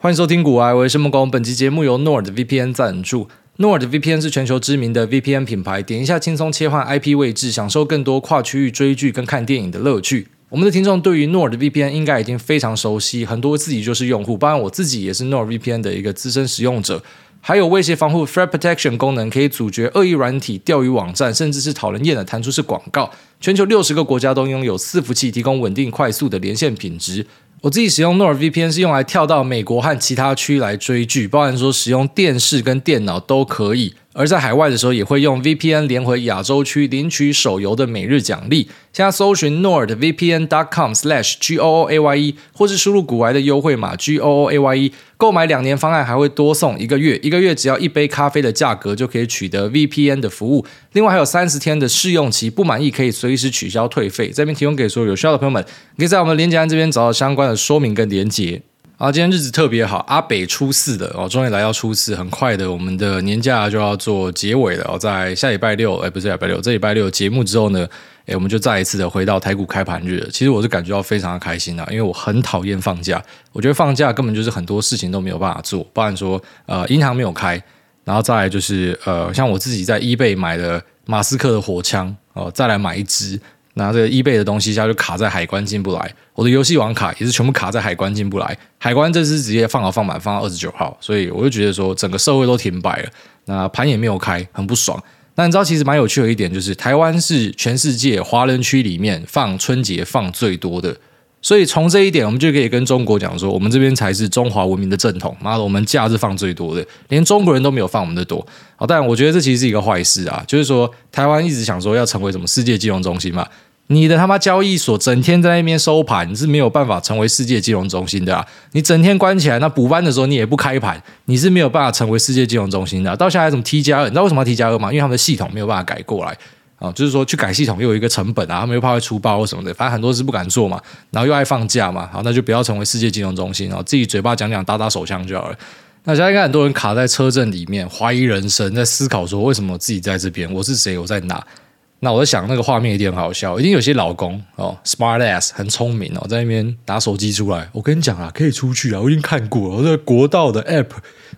欢迎收听股癌，我是孟工。本期节目由 NordVPN 赞助。NordVPN 是全球知名的 VPN 品牌，点一下轻松切换 IP 位置，享受更多跨区域追剧跟看电影的乐趣。我们的听众对于 NordVPN 应该已经非常熟悉，很多自己就是用户，包括我自己也是 NordVPN 的一个资深使用者。还有威胁防护 Threat Protection 功能，可以阻绝恶意软体、钓鱼网站，甚至是讨人厌的弹出式广告。全球六十个国家都拥有伺服器，提供稳定快速的连线品质。我自己使用 NordVPN 是用来跳到美国和其他区来追剧，包含说使用电视跟电脑都可以。而在海外的时候，也会用 VPN 连回亚洲区领取手游的每日奖励。现在搜寻 nordvpn.com/goaye，或是输入古玩的优惠码 goaye，购买两年方案还会多送一个月，一个月只要一杯咖啡的价格就可以取得 VPN 的服务。另外还有三十天的试用期，不满意可以随时取消退费。这边提供给所有有需要的朋友们，可以在我们连接栏这边找到相关的说明跟连接。啊，今天日子特别好，阿北初四的哦，终于来到初四，很快的，我们的年假就要做结尾了哦，在下礼拜六，哎，不是礼拜六，这礼拜六节目之后呢，哎，我们就再一次的回到台股开盘日。其实我是感觉到非常的开心啊，因为我很讨厌放假，我觉得放假根本就是很多事情都没有办法做，包含说呃银行没有开，然后再来就是呃像我自己在 eBay 买的马斯克的火枪哦，再来买一支。拿这个 eBay 的东西，一下就卡在海关进不来。我的游戏网卡也是全部卡在海关进不来。海关这次直接放好放满，放到二十九号，所以我就觉得说整个社会都停摆了。那盘也没有开，很不爽。那你知道其实蛮有趣的一点，就是台湾是全世界华人区里面放春节放最多的。所以从这一点，我们就可以跟中国讲说，我们这边才是中华文明的正统。妈的，我们假日放最多的，连中国人都没有放我们的多。好，但我觉得这其实是一个坏事啊，就是说台湾一直想说要成为什么世界金融中心嘛。你的他妈交易所整天在那边收盘，你是没有办法成为世界金融中心的啊！你整天关起来，那补班的时候你也不开盘，你是没有办法成为世界金融中心的。到现在什么 T 加二，你知道为什么 T 加二吗？因为他们的系统没有办法改过来啊，就是说去改系统又有一个成本啊，他们又怕会出包什么的，反正很多事不敢做嘛，然后又爱放假嘛，好，那就不要成为世界金融中心，然后自己嘴巴讲讲打打手枪就好了。那现在应该很多人卡在车阵里面，怀疑人生，在思考说为什么我自己在这边，我是谁，我在哪？那我在想，那个画面一定很好笑，一定有些老公哦，smart ass 很聪明哦，在那边拿手机出来。我跟你讲啊，可以出去啊，我已经看过了，我这个国道的 app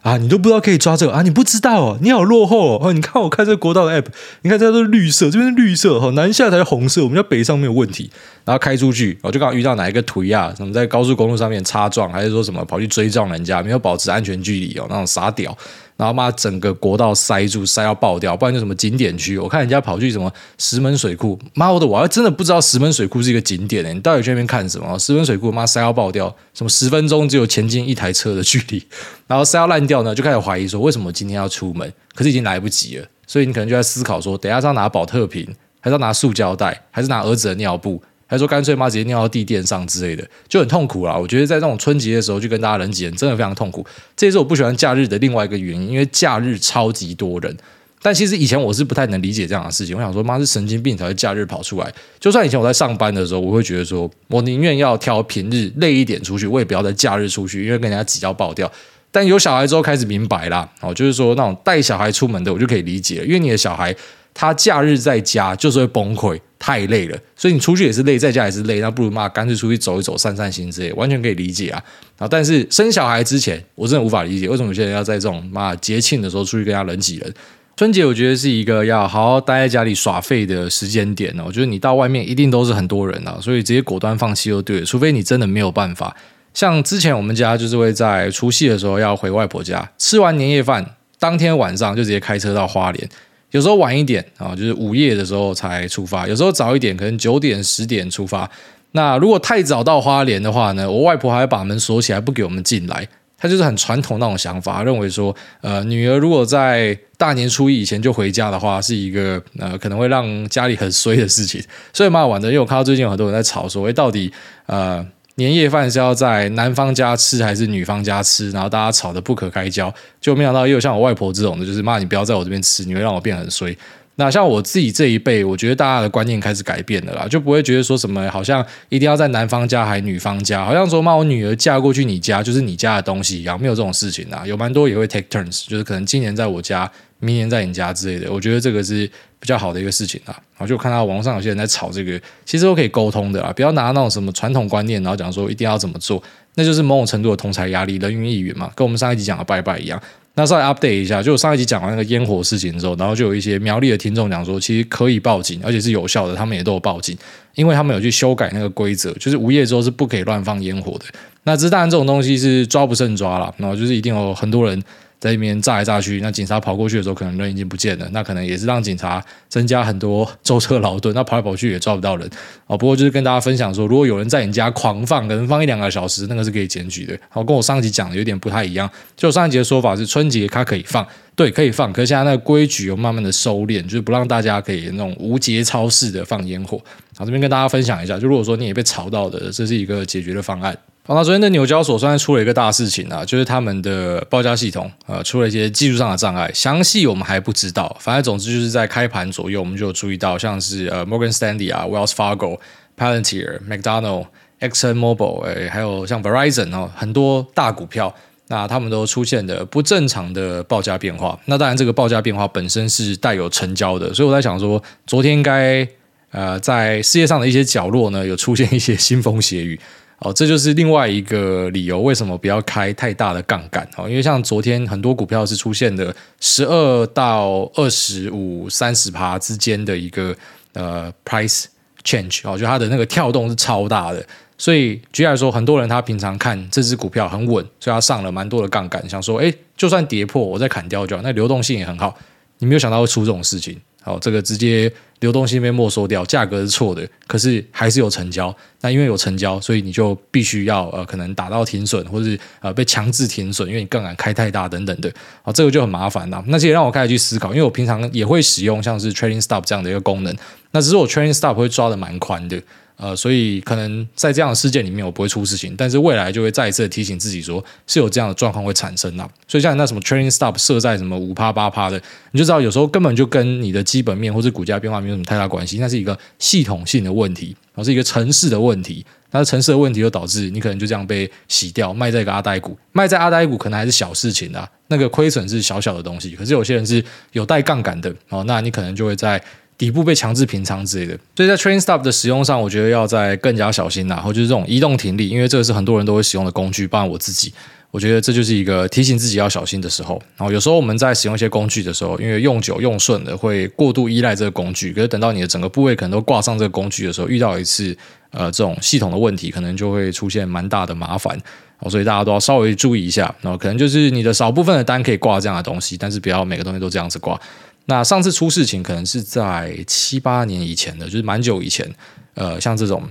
啊，你都不知道可以抓这个啊，你不知道哦，你好落后哦。你看我看这国道的 app，你看这都是绿色，这边是绿色哈，南下才是红色，我们家北上没有问题。然后开出去，我就刚好遇到哪一个腿啊，什么在高速公路上面擦撞，还是说什么跑去追撞人家，没有保持安全距离哦，那种傻屌。然后把整个国道塞住，塞到爆掉，不然就什么景点区。我看人家跑去什么石门水库，妈的，我还真的不知道石门水库是一个景点呢。你到底去那边看什么？石门水库妈塞到爆掉，什么十分钟只有前进一台车的距离，然后塞到烂掉呢，就开始怀疑说为什么今天要出门？可是已经来不及了，所以你可能就在思考说，等下是要拿保特瓶，还是要拿塑胶袋，还是拿儿子的尿布？还说干脆妈直接尿到地垫上之类的，就很痛苦啦。我觉得在这种春节的时候，就跟大家人挤人，真的非常痛苦。这也是我不喜欢假日的另外一个原因，因为假日超级多人。但其实以前我是不太能理解这样的事情。我想说，妈是神经病才会假日跑出来。就算以前我在上班的时候，我会觉得说我宁愿要挑平日累一点出去，我也不要在假日出去，因为跟人家挤到爆掉。但有小孩之后开始明白啦，哦，就是说那种带小孩出门的，我就可以理解，因为你的小孩。他假日在家就是会崩溃，太累了，所以你出去也是累，在家也是累，那不如嘛干脆出去走一走，散散心之类，完全可以理解啊。啊，但是生小孩之前，我真的无法理解为什么有些人要在这种嘛节庆的时候出去跟人家人挤人。春节我觉得是一个要好好待在家里耍废的时间点哦。我觉得你到外面一定都是很多人啊，所以直接果断放弃就对了，除非你真的没有办法。像之前我们家就是会在除夕的时候要回外婆家，吃完年夜饭当天晚上就直接开车到花莲。有时候晚一点啊，就是午夜的时候才出发；有时候早一点，可能九点、十点出发。那如果太早到花莲的话呢，我外婆还把门锁起来，不给我们进来。她就是很传统那种想法，认为说，呃，女儿如果在大年初一以前就回家的话，是一个呃可能会让家里很衰的事情。所以蛮好玩的，因为我看到最近有很多人在吵说，诶，到底呃。年夜饭是要在男方家吃还是女方家吃？然后大家吵得不可开交，就没想到又像我外婆这种的，就是骂，你不要在我这边吃，你会让我变很衰。那像我自己这一辈，我觉得大家的观念开始改变了啦，就不会觉得说什么好像一定要在男方家还女方家，好像说骂，我女儿嫁过去你家就是你家的东西一样，没有这种事情啊。有蛮多也会 take turns，就是可能今年在我家，明年在你家之类的。我觉得这个是比较好的一个事情啊。然后就看到网上有些人在吵这个，其实都可以沟通的啊，不要拿那种什么传统观念，然后讲说一定要怎么做，那就是某种程度的同财压力，人云亦云嘛，跟我们上一集讲的拜拜一样。那稍微 update 一下，就我上一集讲完那个烟火事情之后，然后就有一些苗栗的听众讲说，其实可以报警，而且是有效的，他们也都有报警，因为他们有去修改那个规则，就是午夜之后是不可以乱放烟火的。那这当然这种东西是抓不胜抓了，然后就是一定有很多人。在那边炸来炸去，那警察跑过去的时候，可能人已经不见了。那可能也是让警察增加很多舟车劳顿。那跑来跑去也抓不到人哦。不过就是跟大家分享说，如果有人在你家狂放，可能放一两个小时，那个是可以检举的。好，跟我上一集讲的有点不太一样。就上一集的说法是春节它可以放，对，可以放。可是现在那个规矩又慢慢的收敛，就是不让大家可以那种无节操式的放烟火。好，这边跟大家分享一下，就如果说你也被吵到的，这是一个解决的方案。好，那昨天的纽交所算是出了一个大事情啊，就是他们的报价系统呃出了一些技术上的障碍，详细我们还不知道。反正总之就是在开盘左右，我们就有注意到，像是呃 Morgan Stanley 啊、Wells Fargo、Palantir、McDonald、Exxon Mobil，哎，还有像 Verizon 哦，很多大股票，那他们都出现的不正常的报价变化。那当然，这个报价变化本身是带有成交的，所以我在想说，昨天应该呃在世界上的一些角落呢，有出现一些腥风血雨。哦，这就是另外一个理由，为什么不要开太大的杠杆哦？因为像昨天很多股票是出现的十二到二十五、三十趴之间的一个呃 price change 哦，就它的那个跳动是超大的。所以举例来说，很多人他平常看这只股票很稳，所以他上了蛮多的杠杆，想说，哎，就算跌破，我再砍掉就好。那流动性也很好，你没有想到会出这种事情。好，这个直接流动性被没收掉，价格是错的，可是还是有成交。那因为有成交，所以你就必须要呃，可能打到停损，或者是呃被强制停损，因为你杠杆开太大等等的。好，这个就很麻烦了。那这也让我开始去思考，因为我平常也会使用像是 Trading Stop 这样的一个功能，那只是我 Trading Stop 会抓的蛮宽的。呃，所以可能在这样的事件里面，我不会出事情，但是未来就会再一次提醒自己说，是有这样的状况会产生的。所以像那什么 training stop 设在什么五趴八趴的，你就知道有时候根本就跟你的基本面或者股价变化没有什么太大关系，那是一个系统性的问题，然后是一个城市的问题。那城市的问题就导致你可能就这样被洗掉，卖在一个阿呆股，卖在阿呆股可能还是小事情啊，那个亏损是小小的东西。可是有些人是有带杠杆的哦，那你可能就会在。底部被强制平仓之类的，所以在 train stop 的使用上，我觉得要再更加小心，然后就是这种移动停利，因为这个是很多人都会使用的工具，包括我自己，我觉得这就是一个提醒自己要小心的时候。然后有时候我们在使用一些工具的时候，因为用久用顺了，会过度依赖这个工具，可是等到你的整个部位可能都挂上这个工具的时候，遇到一次呃这种系统的问题，可能就会出现蛮大的麻烦。所以大家都要稍微注意一下。然后可能就是你的少部分的单可以挂这样的东西，但是不要每个东西都这样子挂。那上次出事情可能是在七八年以前的，就是蛮久以前。呃，像这种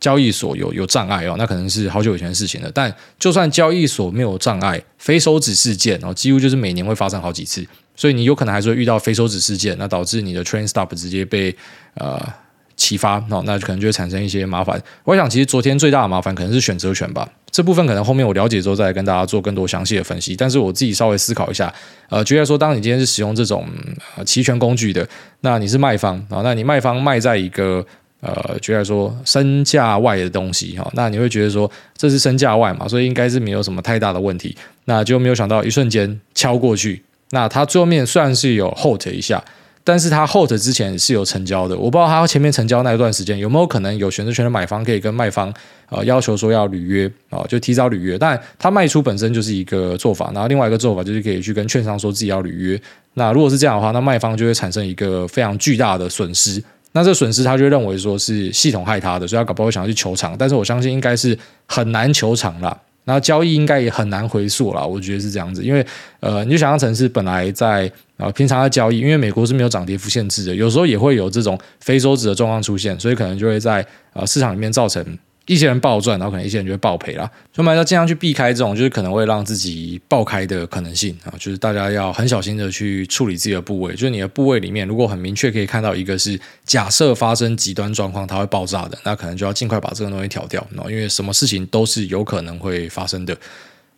交易所有有障碍哦，那可能是好久以前的事情了。但就算交易所没有障碍，非手指事件哦，几乎就是每年会发生好几次，所以你有可能还是会遇到非手指事件，那导致你的 train stop 直接被呃。启发，那可能就会产生一些麻烦。我想，其实昨天最大的麻烦可能是选择权吧。这部分可能后面我了解之后再来跟大家做更多详细的分析。但是我自己稍微思考一下，呃，举例说，当你今天是使用这种呃期权工具的，那你是卖方啊，那你卖方卖在一个呃，举例说身价外的东西哈，那你会觉得说这是身价外嘛，所以应该是没有什么太大的问题。那就没有想到一瞬间敲过去，那它最后面虽然是有 hold 一下。但是他 hold 之前是有成交的，我不知道他前面成交那一段时间有没有可能有选择权的买方可以跟卖方呃要求说要履约啊、就提早履约。但他卖出本身就是一个做法，然后另外一个做法就是可以去跟券商说自己要履约。那如果是这样的话，那卖方就会产生一个非常巨大的损失。那这损失他就认为说是系统害他的，所以他搞不好想要去求偿。但是我相信应该是很难求偿啦。然后交易应该也很难回溯了，我觉得是这样子，因为呃，你就想象成是本来在呃平常的交易，因为美国是没有涨跌幅限制的，有时候也会有这种非收指的状况出现，所以可能就会在呃市场里面造成。一些人暴赚，然后可能一些人就会暴赔啦。所以我们要尽量去避开这种，就是可能会让自己爆开的可能性啊。就是大家要很小心的去处理自己的部位。就是你的部位里面，如果很明确可以看到一个是假设发生极端状况它会爆炸的，那可能就要尽快把这个东西调掉。因为什么事情都是有可能会发生的。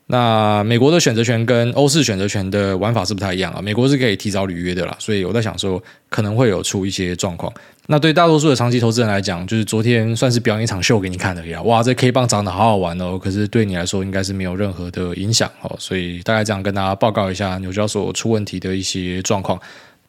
那美国的选择权跟欧式选择权的玩法是不太一样啊。美国是可以提早履约的啦，所以我在想说可能会有出一些状况。那对大多数的长期投资人来讲，就是昨天算是表演一场秀给你看的呀。哇，这 K 棒长得好好玩哦，可是对你来说应该是没有任何的影响哦。所以大概这样跟大家报告一下纽交所出问题的一些状况。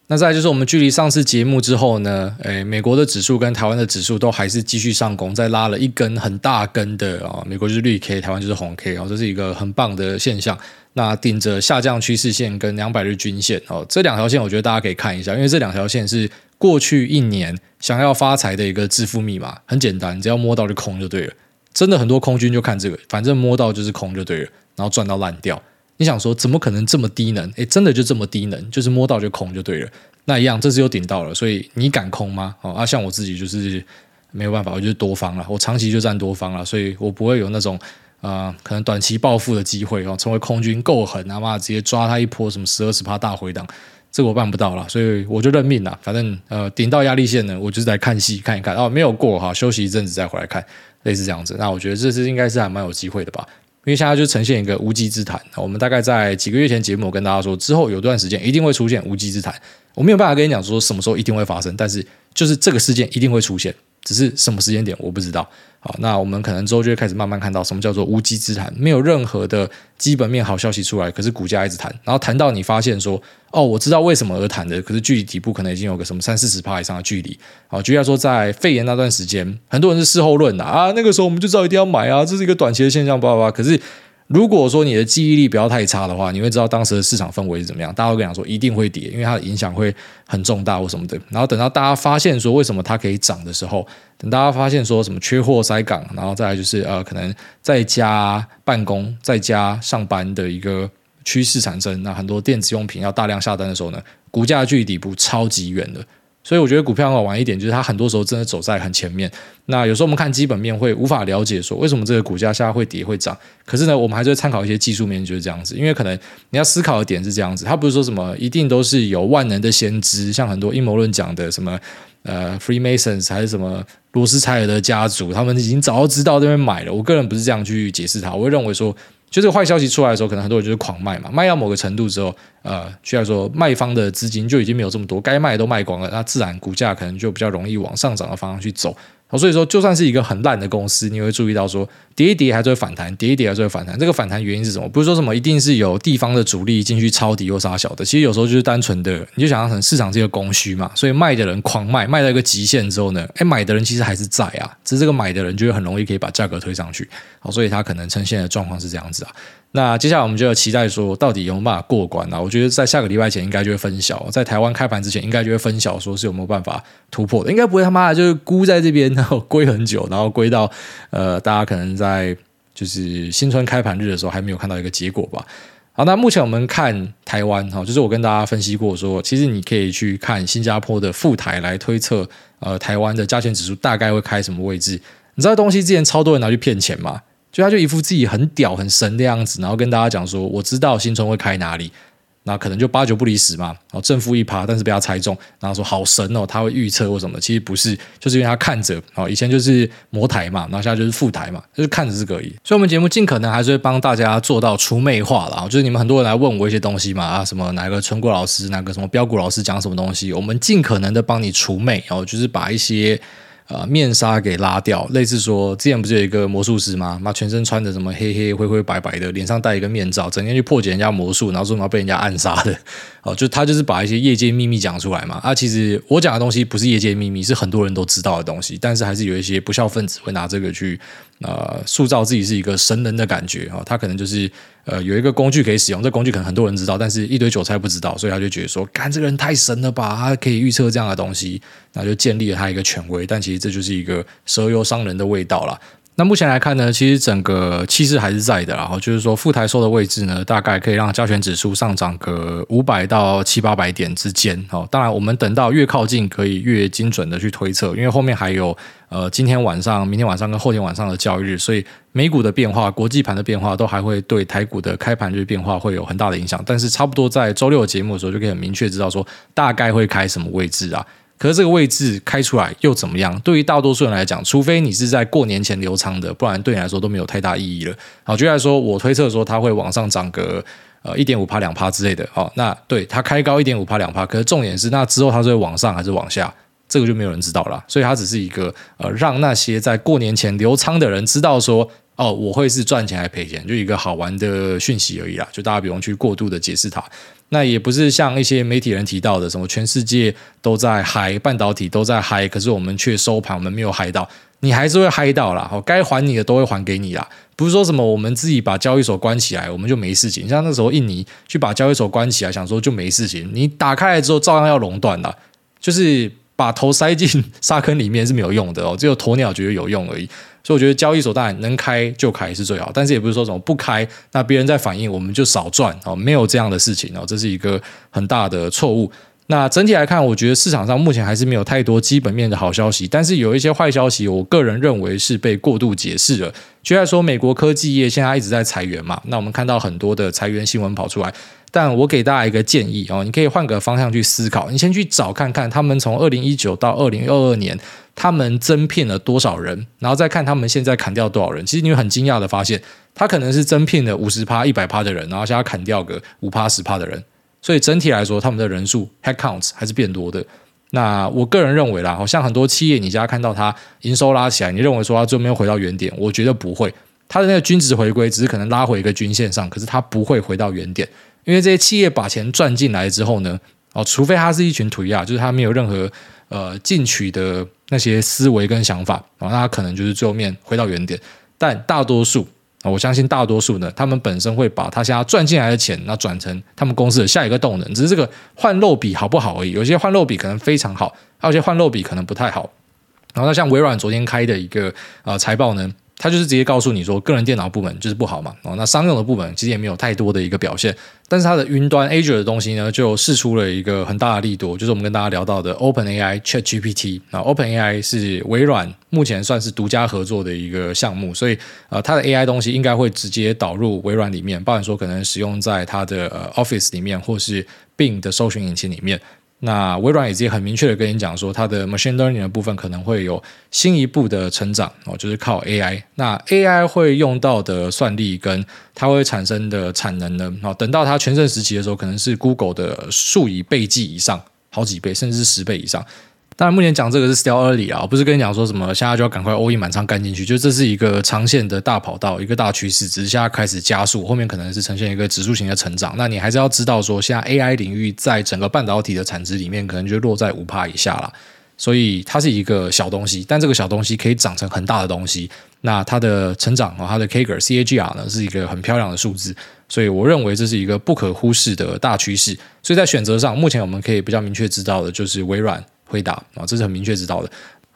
那再就是我们距离上次节目之后呢，诶，美国的指数跟台湾的指数都还是继续上攻，再拉了一根很大根的啊、哦，美国就是绿 K，台湾就是红 K 哦，这是一个很棒的现象。那顶着下降趋势线跟两百日均线哦，这两条线我觉得大家可以看一下，因为这两条线是过去一年想要发财的一个致富密码，很简单，只要摸到就空就对了。真的很多空军就看这个，反正摸到就是空就对了，然后赚到烂掉。你想说怎么可能这么低能？诶，真的就这么低能，就是摸到就空就对了。那一样，这次又顶到了，所以你敢空吗？哦，啊，像我自己就是没有办法，我就是多方了，我长期就占多方了，所以我不会有那种啊、可能短期暴富的机会哦，成为空军够狠啊嘛，直接抓他一波什么十二十趴大回档，这个我办不到了，所以我就认命了。反正呃，顶到压力线呢，我就是来看戏看一看哦，没有过哈，休息一阵子再回来看，类似这样子。那我觉得这次应该是还蛮有机会的吧。因为现在就呈现一个无稽之谈，我们大概在几个月前节目我跟大家说，之后有段时间一定会出现无稽之谈，我没有办法跟你讲说什么时候一定会发生，但是就是这个事件一定会出现。只是什么时间点我不知道。好，那我们可能之后就会开始慢慢看到什么叫做无稽之谈，没有任何的基本面好消息出来，可是股价一直谈，然后谈到你发现说，哦，我知道为什么而谈的，可是距离底部可能已经有个什么三四十趴以上的距离。好，就要说，在肺炎那段时间，很多人是事后论的啊，那个时候我们就知道一定要买啊，这是一个短期的现象，叭叭叭。可是如果说你的记忆力不要太差的话，你会知道当时的市场氛围是怎么样。大家会跟你讲说一定会跌，因为它的影响会很重大或什么的。然后等到大家发现说为什么它可以涨的时候，等大家发现说什么缺货塞港，然后再来就是呃可能在家办公、在家上班的一个趋势产生，那很多电子用品要大量下单的时候呢，股价距底部超级远的。所以我觉得股票好玩一点，就是它很多时候真的走在很前面。那有时候我们看基本面会无法了解说为什么这个股价现在会跌会涨，可是呢，我们还是会参考一些技术面，就是这样子。因为可能你要思考的点是这样子，它不是说什么一定都是有万能的先知，像很多阴谋论讲的什么呃 Freemasons 还是什么罗斯柴尔德家族，他们已经早就知道这边买了。我个人不是这样去解释它，我会认为说。就这个坏消息出来的时候，可能很多人就是狂卖嘛，卖到某个程度之后，呃，需要说卖方的资金就已经没有这么多，该卖的都卖光了，那自然股价可能就比较容易往上涨的方向去走。所以说，就算是一个很烂的公司，你会注意到说，跌一跌还是会反弹，跌一跌还是会反弹。这个反弹原因是什么？不是说什么一定是有地方的主力进去抄底又杀小的，其实有时候就是单纯的，你就想象成市场这个供需嘛。所以卖的人狂卖，卖到一个极限之后呢，哎，买的人其实还是在啊，只是这个买的人就会很容易可以把价格推上去。好，所以它可能呈现的状况是这样子啊。那接下来我们就要期待说，到底有没有办法过关啊？我觉得在下个礼拜前应该就会分晓，在台湾开盘之前应该就会分晓，说是有没有办法突破的。应该不会他妈的就是估在这边，然后归很久，然后归到呃，大家可能在在就是新春开盘日的时候还没有看到一个结果吧。好，那目前我们看台湾哈，就是我跟大家分析过说，其实你可以去看新加坡的富台来推测，呃，台湾的加权指数大概会开什么位置？你知道东西之前超多人拿去骗钱吗？就他就一副自己很屌很神的样子，然后跟大家讲说，我知道新春会开哪里，那可能就八九不离十嘛，然后正负一趴，但是被他猜中，然后说好神哦，他会预测或什么，其实不是，就是因为他看着，以前就是摩台嘛，然后现在就是副台嘛，就是看着这个而已。所以，我们节目尽可能还是会帮大家做到除魅化了，就是你们很多人来问我一些东西嘛，啊，什么哪个存股老师，哪个什么飙股老师讲什么东西，我们尽可能的帮你除魅，然后就是把一些。呃，面纱给拉掉，类似说，之前不是有一个魔术师吗？妈，全身穿着什么黑黑灰灰白白的，脸上戴一个面罩，整天去破解人家魔术，然后说要被人家暗杀的。哦，就他就是把一些业界秘密讲出来嘛。啊，其实我讲的东西不是业界秘密，是很多人都知道的东西，但是还是有一些不孝分子会拿这个去呃塑造自己是一个神人的感觉啊。他可能就是呃有一个工具可以使用，这工具可能很多人知道，但是一堆韭菜不知道，所以他就觉得说，干这个人太神了吧，他可以预测这样的东西，那就建立了他一个权威。但其实这就是一个蛇油商人的味道啦。那目前来看呢，其实整个气势还是在的，然后就是说，副台收的位置呢，大概可以让加权指数上涨个五百到七八百点之间。哦，当然，我们等到越靠近，可以越精准的去推测，因为后面还有呃今天晚上、明天晚上跟后天晚上的交易日，所以美股的变化、国际盘的变化都还会对台股的开盘日变化会有很大的影响。但是，差不多在周六的节目的时候，就可以很明确知道说大概会开什么位置啊。可是这个位置开出来又怎么样？对于大多数人来讲，除非你是在过年前留仓的，不然对你来说都没有太大意义了。好，就来说，我推测说它会往上涨个呃一点五趴两趴之类的。好，那对它开高一点五趴两趴，可是重点是那之后它是会往上还是往下？这个就没有人知道了。所以它只是一个呃让那些在过年前留仓的人知道说。哦，我会是赚钱还赔钱，就一个好玩的讯息而已啦，就大家不用去过度的解释它。那也不是像一些媒体人提到的，什么全世界都在嗨，半导体都在嗨，可是我们却收盘，我们没有嗨到。你还是会嗨到啦，好，该还你的都会还给你啦。不是说什么我们自己把交易所关起来，我们就没事情。像那时候印尼去把交易所关起来，想说就没事情，你打开来之后照样要垄断啦，就是把头塞进 沙坑里面是没有用的哦，只有鸵鸟觉得有用而已。所以我觉得交易所当然能开就开是最好，但是也不是说什么不开，那别人在反应我们就少赚哦，没有这样的事情哦，这是一个很大的错误。那整体来看，我觉得市场上目前还是没有太多基本面的好消息，但是有一些坏消息，我个人认为是被过度解释了。就在说，美国科技业现在一直在裁员嘛，那我们看到很多的裁员新闻跑出来，但我给大家一个建议哦，你可以换个方向去思考，你先去找看看他们从二零一九到二零二二年，他们增聘了多少人，然后再看他们现在砍掉多少人。其实你会很惊讶的发现，他可能是增聘了五十趴、一百趴的人，然后现在砍掉个五趴、十趴的人。所以整体来说，他们的人数 headcounts 还是变多的。那我个人认为啦，好像很多企业，你家看到它营收拉起来，你认为说它最后没有回到原点？我觉得不会，它的那个均值回归只是可能拉回一个均线上，可是它不会回到原点，因为这些企业把钱赚进来之后呢，哦，除非他是一群颓啊，就是他没有任何呃进取的那些思维跟想法，哦，那他可能就是最后面回到原点，但大多数。我相信大多数呢，他们本身会把他现在赚进来的钱，那转成他们公司的下一个动能，只是这个换漏比好不好而已。有些换漏比可能非常好，还有些换漏比可能不太好。然后，那像微软昨天开的一个呃财报呢。他就是直接告诉你说，个人电脑部门就是不好嘛，哦，那商用的部门其实也没有太多的一个表现，但是它的云端 Azure 的东西呢，就试出了一个很大的力度，就是我们跟大家聊到的 OpenAI ChatGPT，那 OpenAI 是微软目前算是独家合作的一个项目，所以呃，它的 AI 东西应该会直接导入微软里面，包含说可能使用在它的呃 Office 里面，或是 Bing 的搜寻引擎里面。那微软也自己很明确的跟你讲说，它的 machine learning 的部分可能会有新一步的成长哦，就是靠 AI。那 AI 会用到的算力跟它会产生的产能呢，哦，等到它全盛时期的时候，可能是 Google 的数以倍计以上，好几倍，甚至十倍以上。当然，目前讲这个是 still early 啊，不是跟你讲说什么现在就要赶快 all in 满仓干进去，就这是一个长线的大跑道，一个大趋势，只是现在开始加速，后面可能是呈现一个指数型的成长。那你还是要知道说，现在 AI 领域在整个半导体的产值里面，可能就落在五趴以下了，所以它是一个小东西，但这个小东西可以长成很大的东西。那它的成长啊，它的 CAGR CAGR 呢，是一个很漂亮的数字，所以我认为这是一个不可忽视的大趋势。所以在选择上，目前我们可以比较明确知道的就是微软。回答啊，这是很明确知道的。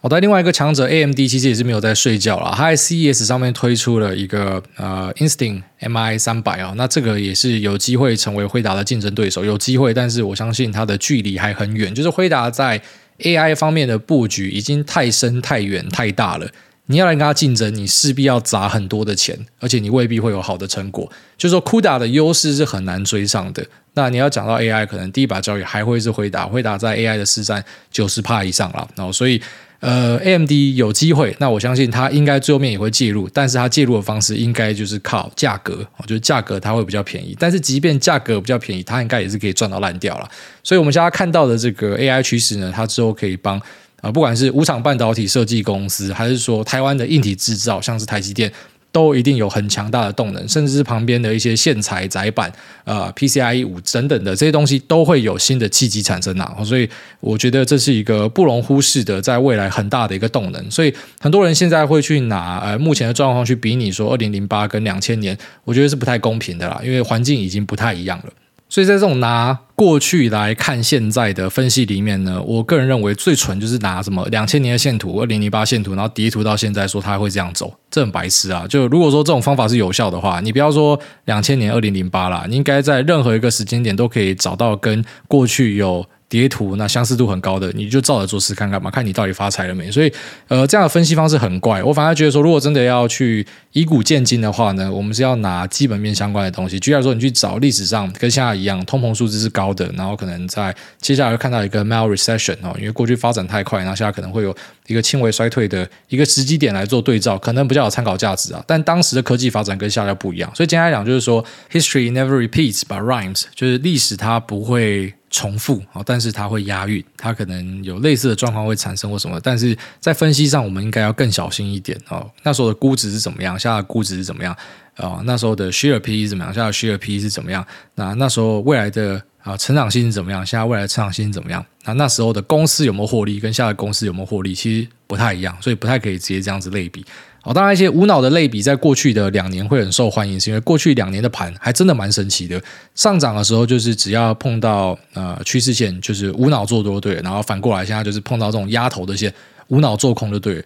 好的，另外一个强者 AMD 其实也是没有在睡觉了，它在 CES 上面推出了一个呃 Instinct MI 三百啊，那这个也是有机会成为辉达的竞争对手，有机会，但是我相信它的距离还很远，就是辉达在 AI 方面的布局已经太深、太远、太大了。你要来跟他竞争，你势必要砸很多的钱，而且你未必会有好的成果。就是说，CUDA 的优势是很难追上的。那你要讲到 AI，可能第一把交易还会是辉达，辉达在 AI 的市占九十趴以上了。然后，所以呃，AMD 有机会，那我相信它应该最后面也会介入，但是它介入的方式应该就是靠价格，就是价格它会比较便宜。但是即便价格比较便宜，它应该也是可以赚到烂掉了。所以我们现在看到的这个 AI 趋势呢，它之后可以帮。啊，不管是无厂半导体设计公司，还是说台湾的硬体制造，像是台积电，都一定有很强大的动能，甚至是旁边的一些线材窄板，呃，PCIe 五等等的这些东西，都会有新的契机产生啊。所以我觉得这是一个不容忽视的，在未来很大的一个动能。所以很多人现在会去拿呃目前的状况去比拟说二零零八跟两千年，我觉得是不太公平的啦，因为环境已经不太一样了。所以在这种拿过去来看现在的分析里面呢，我个人认为最蠢就是拿什么两千年的线图、二零零八线图，然后叠图到现在说它会这样走，这很白痴啊！就如果说这种方法是有效的话，你不要说两千年、二零零八啦，你应该在任何一个时间点都可以找到跟过去有。叠图那相似度很高的，你就照着做事看看嘛，看你到底发财了没。所以，呃，这样的分析方式很怪。我反而觉得说，如果真的要去以古鉴今的话呢，我们是要拿基本面相关的东西。举例来说，你去找历史上跟现在一样，通膨数字是高的，然后可能在接下来会看到一个 mild recession 哦，因为过去发展太快，然后现在可能会有一个轻微衰退的一个时机点来做对照，可能比较有参考价值啊。但当时的科技发展跟现在不一样，所以简单来讲就是说，history never repeats but rhymes，就是历史它不会。重复啊，但是它会押韵，它可能有类似的状况会产生或什么，但是在分析上我们应该要更小心一点哦。那时候的估值是怎么样？现在的估值是怎么样？啊，那时候的 share P 是怎么样？现在的 share P 是怎么样？那那时候未来的啊，成长性是怎么样？现在未来的成长性是怎么样？那那时候的公司有没有获利，跟现在的公司有没有获利，其实不太一样，所以不太可以直接这样子类比。哦，当然一些无脑的类比，在过去的两年会很受欢迎，是因为过去两年的盘还真的蛮神奇的。上涨的时候就是只要碰到呃趋势线，就是无脑做多对，然后反过来现在就是碰到这种压头的线，无脑做空就对，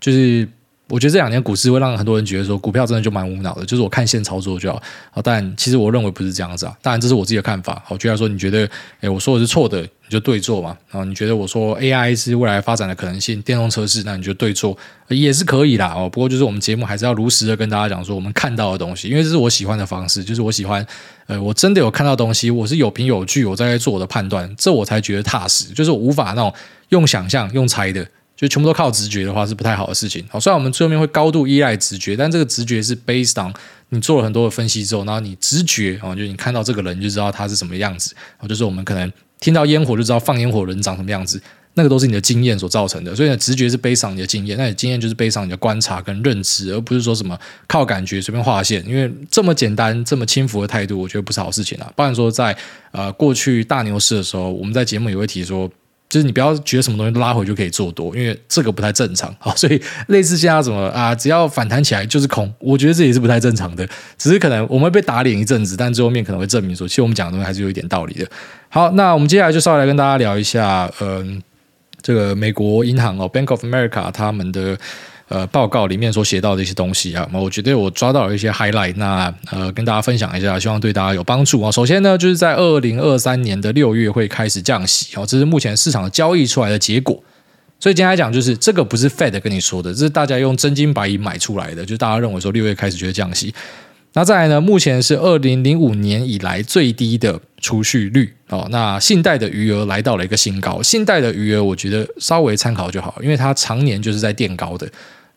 就是。我觉得这两年股市会让很多人觉得说股票真的就蛮无脑的，就是我看线操作就好。好，但其实我认为不是这样子啊。当然这是我自己的看法。好，居然说你觉得，诶，我说的是错的，你就对做嘛。然后你觉得我说 AI 是未来发展的可能性，电动车是，那你就对做也是可以啦。哦，不过就是我们节目还是要如实的跟大家讲说我们看到的东西，因为这是我喜欢的方式，就是我喜欢，呃，我真的有看到东西，我是有凭有据，我在做我的判断，这我才觉得踏实。就是我无法那种用想象、用猜的。就全部都靠直觉的话是不太好的事情。好，虽然我们最后面会高度依赖直觉，但这个直觉是 based on 你做了很多的分析之后，然后你直觉啊，就你看到这个人就知道他是什么样子。就是我们可能听到烟火就知道放烟火人长什么样子，那个都是你的经验所造成的。所以呢，直觉是 based on 你的经验，那你经验就是 based on 你的观察跟认知，而不是说什么靠感觉随便画线。因为这么简单、这么轻浮的态度，我觉得不是好事情啊。不然说在呃过去大牛市的时候，我们在节目也会提说。就是你不要觉得什么东西拉回就可以做多，因为这个不太正常。好，所以类似现在什么啊，只要反弹起来就是空，我觉得这也是不太正常的。只是可能我们被打脸一阵子，但最后面可能会证明说，其实我们讲的东西还是有一点道理的。好，那我们接下来就稍微来跟大家聊一下，嗯，这个美国银行哦，Bank of America 他们的。呃，报告里面所写到的一些东西啊，我觉得我抓到了一些 highlight，那呃，跟大家分享一下，希望对大家有帮助啊。首先呢，就是在二零二三年的六月会开始降息哦，这是目前市场交易出来的结果。所以今天来讲，就是这个不是 Fed 跟你说的，这是大家用真金白银买出来的，就大家认为说六月开始就会降息。那再来呢，目前是二零零五年以来最低的储蓄率哦，那信贷的余额来到了一个新高。信贷的余额，我觉得稍微参考就好，因为它常年就是在垫高的。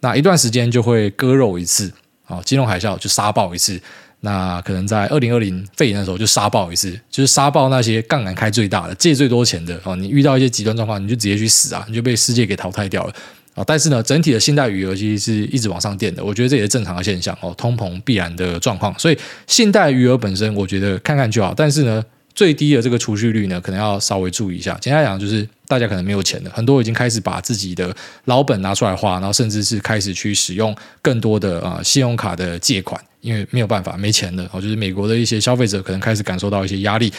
那一段时间就会割肉一次，啊，金融海啸就杀爆一次。那可能在二零二零肺炎的时候就杀爆一次，就是杀爆那些杠杆开最大的、借最多钱的啊。你遇到一些极端状况，你就直接去死啊，你就被世界给淘汰掉了啊。但是呢，整体的信贷余额其实是一直往上垫的，我觉得这也是正常的现象哦，通膨必然的状况。所以信贷余额本身，我觉得看看就好。但是呢。最低的这个储蓄率呢，可能要稍微注意一下。简单来讲，就是大家可能没有钱了，很多已经开始把自己的老本拿出来花，然后甚至是开始去使用更多的啊信用卡的借款，因为没有办法没钱了。哦，就是美国的一些消费者可能开始感受到一些压力。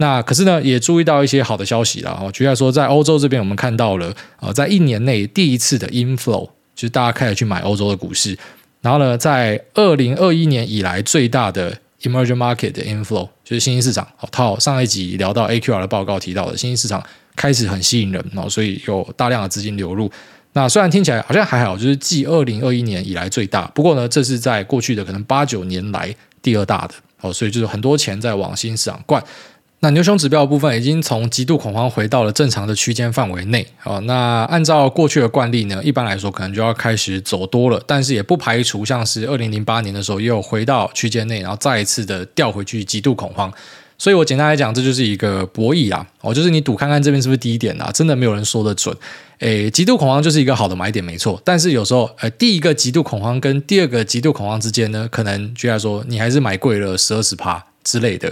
那可是呢，也注意到一些好的消息了。哦，举例来说，在欧洲这边，我们看到了啊，在一年内第一次的 inflow，就是大家开始去买欧洲的股市。然后呢，在二零二一年以来最大的。Emerging market 的 inflow 就是新兴市场，好，套上一集聊到 AQR 的报告提到的新兴市场开始很吸引人哦，所以有大量的资金流入。那虽然听起来好像还好，就是继二零二一年以来最大，不过呢，这是在过去的可能八九年来第二大的哦，所以就是很多钱在往新兴市场灌。那牛熊指标的部分已经从极度恐慌回到了正常的区间范围内。好，那按照过去的惯例呢，一般来说可能就要开始走多了，但是也不排除像是二零零八年的时候，也有回到区间内，然后再一次的掉回去极度恐慌。所以我简单来讲，这就是一个博弈啊，哦，就是你赌看看这边是不是低点啊，真的没有人说得准。诶，极度恐慌就是一个好的买点，没错。但是有时候，呃，第一个极度恐慌跟第二个极度恐慌之间呢，可能居然说你还是买贵了十二十趴之类的。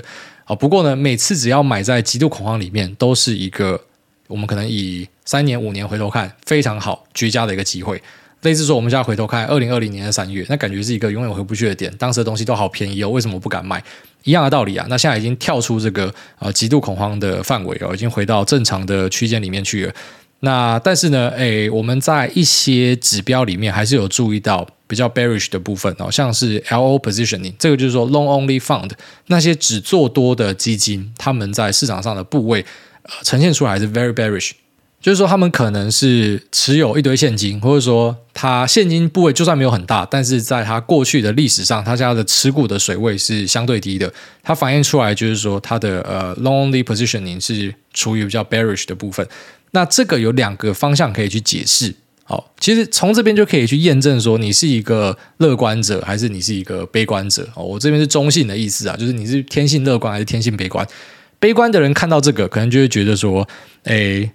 啊，不过呢，每次只要买在极度恐慌里面，都是一个我们可能以三年五年回头看非常好绝佳的一个机会。类似说，我们现在回头看二零二零年的三月，那感觉是一个永远回不去的点。当时的东西都好便宜哦，为什么不敢买？一样的道理啊。那现在已经跳出这个呃极度恐慌的范围哦，已经回到正常的区间里面去了。那但是呢，诶，我们在一些指标里面还是有注意到比较 bearish 的部分哦，像是 LO positioning，这个就是说 long only fund 那些只做多的基金，他们在市场上的部位呃呈现出来是 very bearish，就是说他们可能是持有一堆现金，或者说他现金部位就算没有很大，但是在他过去的历史上，他家的持股的水位是相对低的，它反映出来就是说它的呃 long only positioning 是处于比较 bearish 的部分。那这个有两个方向可以去解释，好，其实从这边就可以去验证说你是一个乐观者还是你是一个悲观者。我这边是中性的意思啊，就是你是天性乐观还是天性悲观。悲观的人看到这个，可能就会觉得说，诶，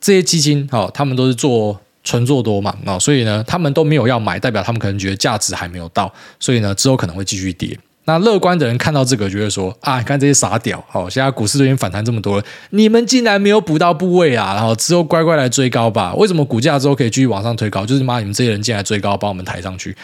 这些基金哦，他们都是做纯做多嘛，哦，所以呢，他们都没有要买，代表他们可能觉得价值还没有到，所以呢，之后可能会继续跌。那乐观的人看到这个，就会说啊，看这些傻屌，好，现在股市都已经反弹这么多了，你们竟然没有补到部位啊，然后之后乖乖来追高吧。为什么股价之后可以继续往上推高？就是妈，你们这些人进来追高，把我们抬上去。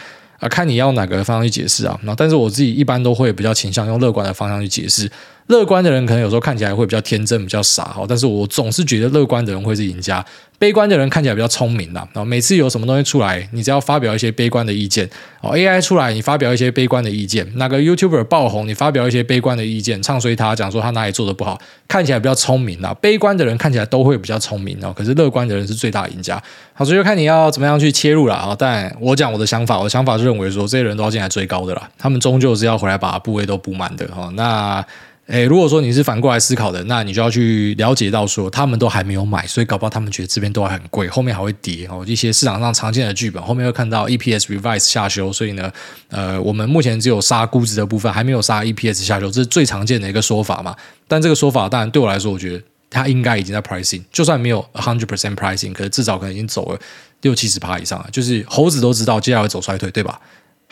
啊，看你要哪个方向去解释啊？那但是我自己一般都会比较倾向用乐观的方向去解释。乐观的人可能有时候看起来会比较天真、比较傻哈，但是我总是觉得乐观的人会是赢家。悲观的人看起来比较聪明啦。然后每次有什么东西出来，你只要发表一些悲观的意见哦，AI 出来你发表一些悲观的意见，哪个 YouTuber 爆红，你发表一些悲观的意见，唱衰他，讲说他哪里做的不好，看起来比较聪明啦。悲观的人看起来都会比较聪明哦，可是乐观的人是最大赢家。好，所以就看你要怎么样去切入了啊。但我讲我的想法，我的想法是认为说这些人都要进来追高的啦，他们终究是要回来把部位都补满的哈。那。诶，如果说你是反过来思考的，那你就要去了解到说，他们都还没有买，所以搞不好他们觉得这边都还很贵，后面还会跌哦。一些市场上常见的剧本，后面会看到 EPS revise 下修，所以呢，呃，我们目前只有杀估值的部分，还没有杀 EPS 下修，这是最常见的一个说法嘛。但这个说法当然对我来说，我觉得它应该已经在 pricing，就算没有 hundred percent pricing，可是至少可能已经走了六七十趴以上了，就是猴子都知道接下来会走衰退，对吧？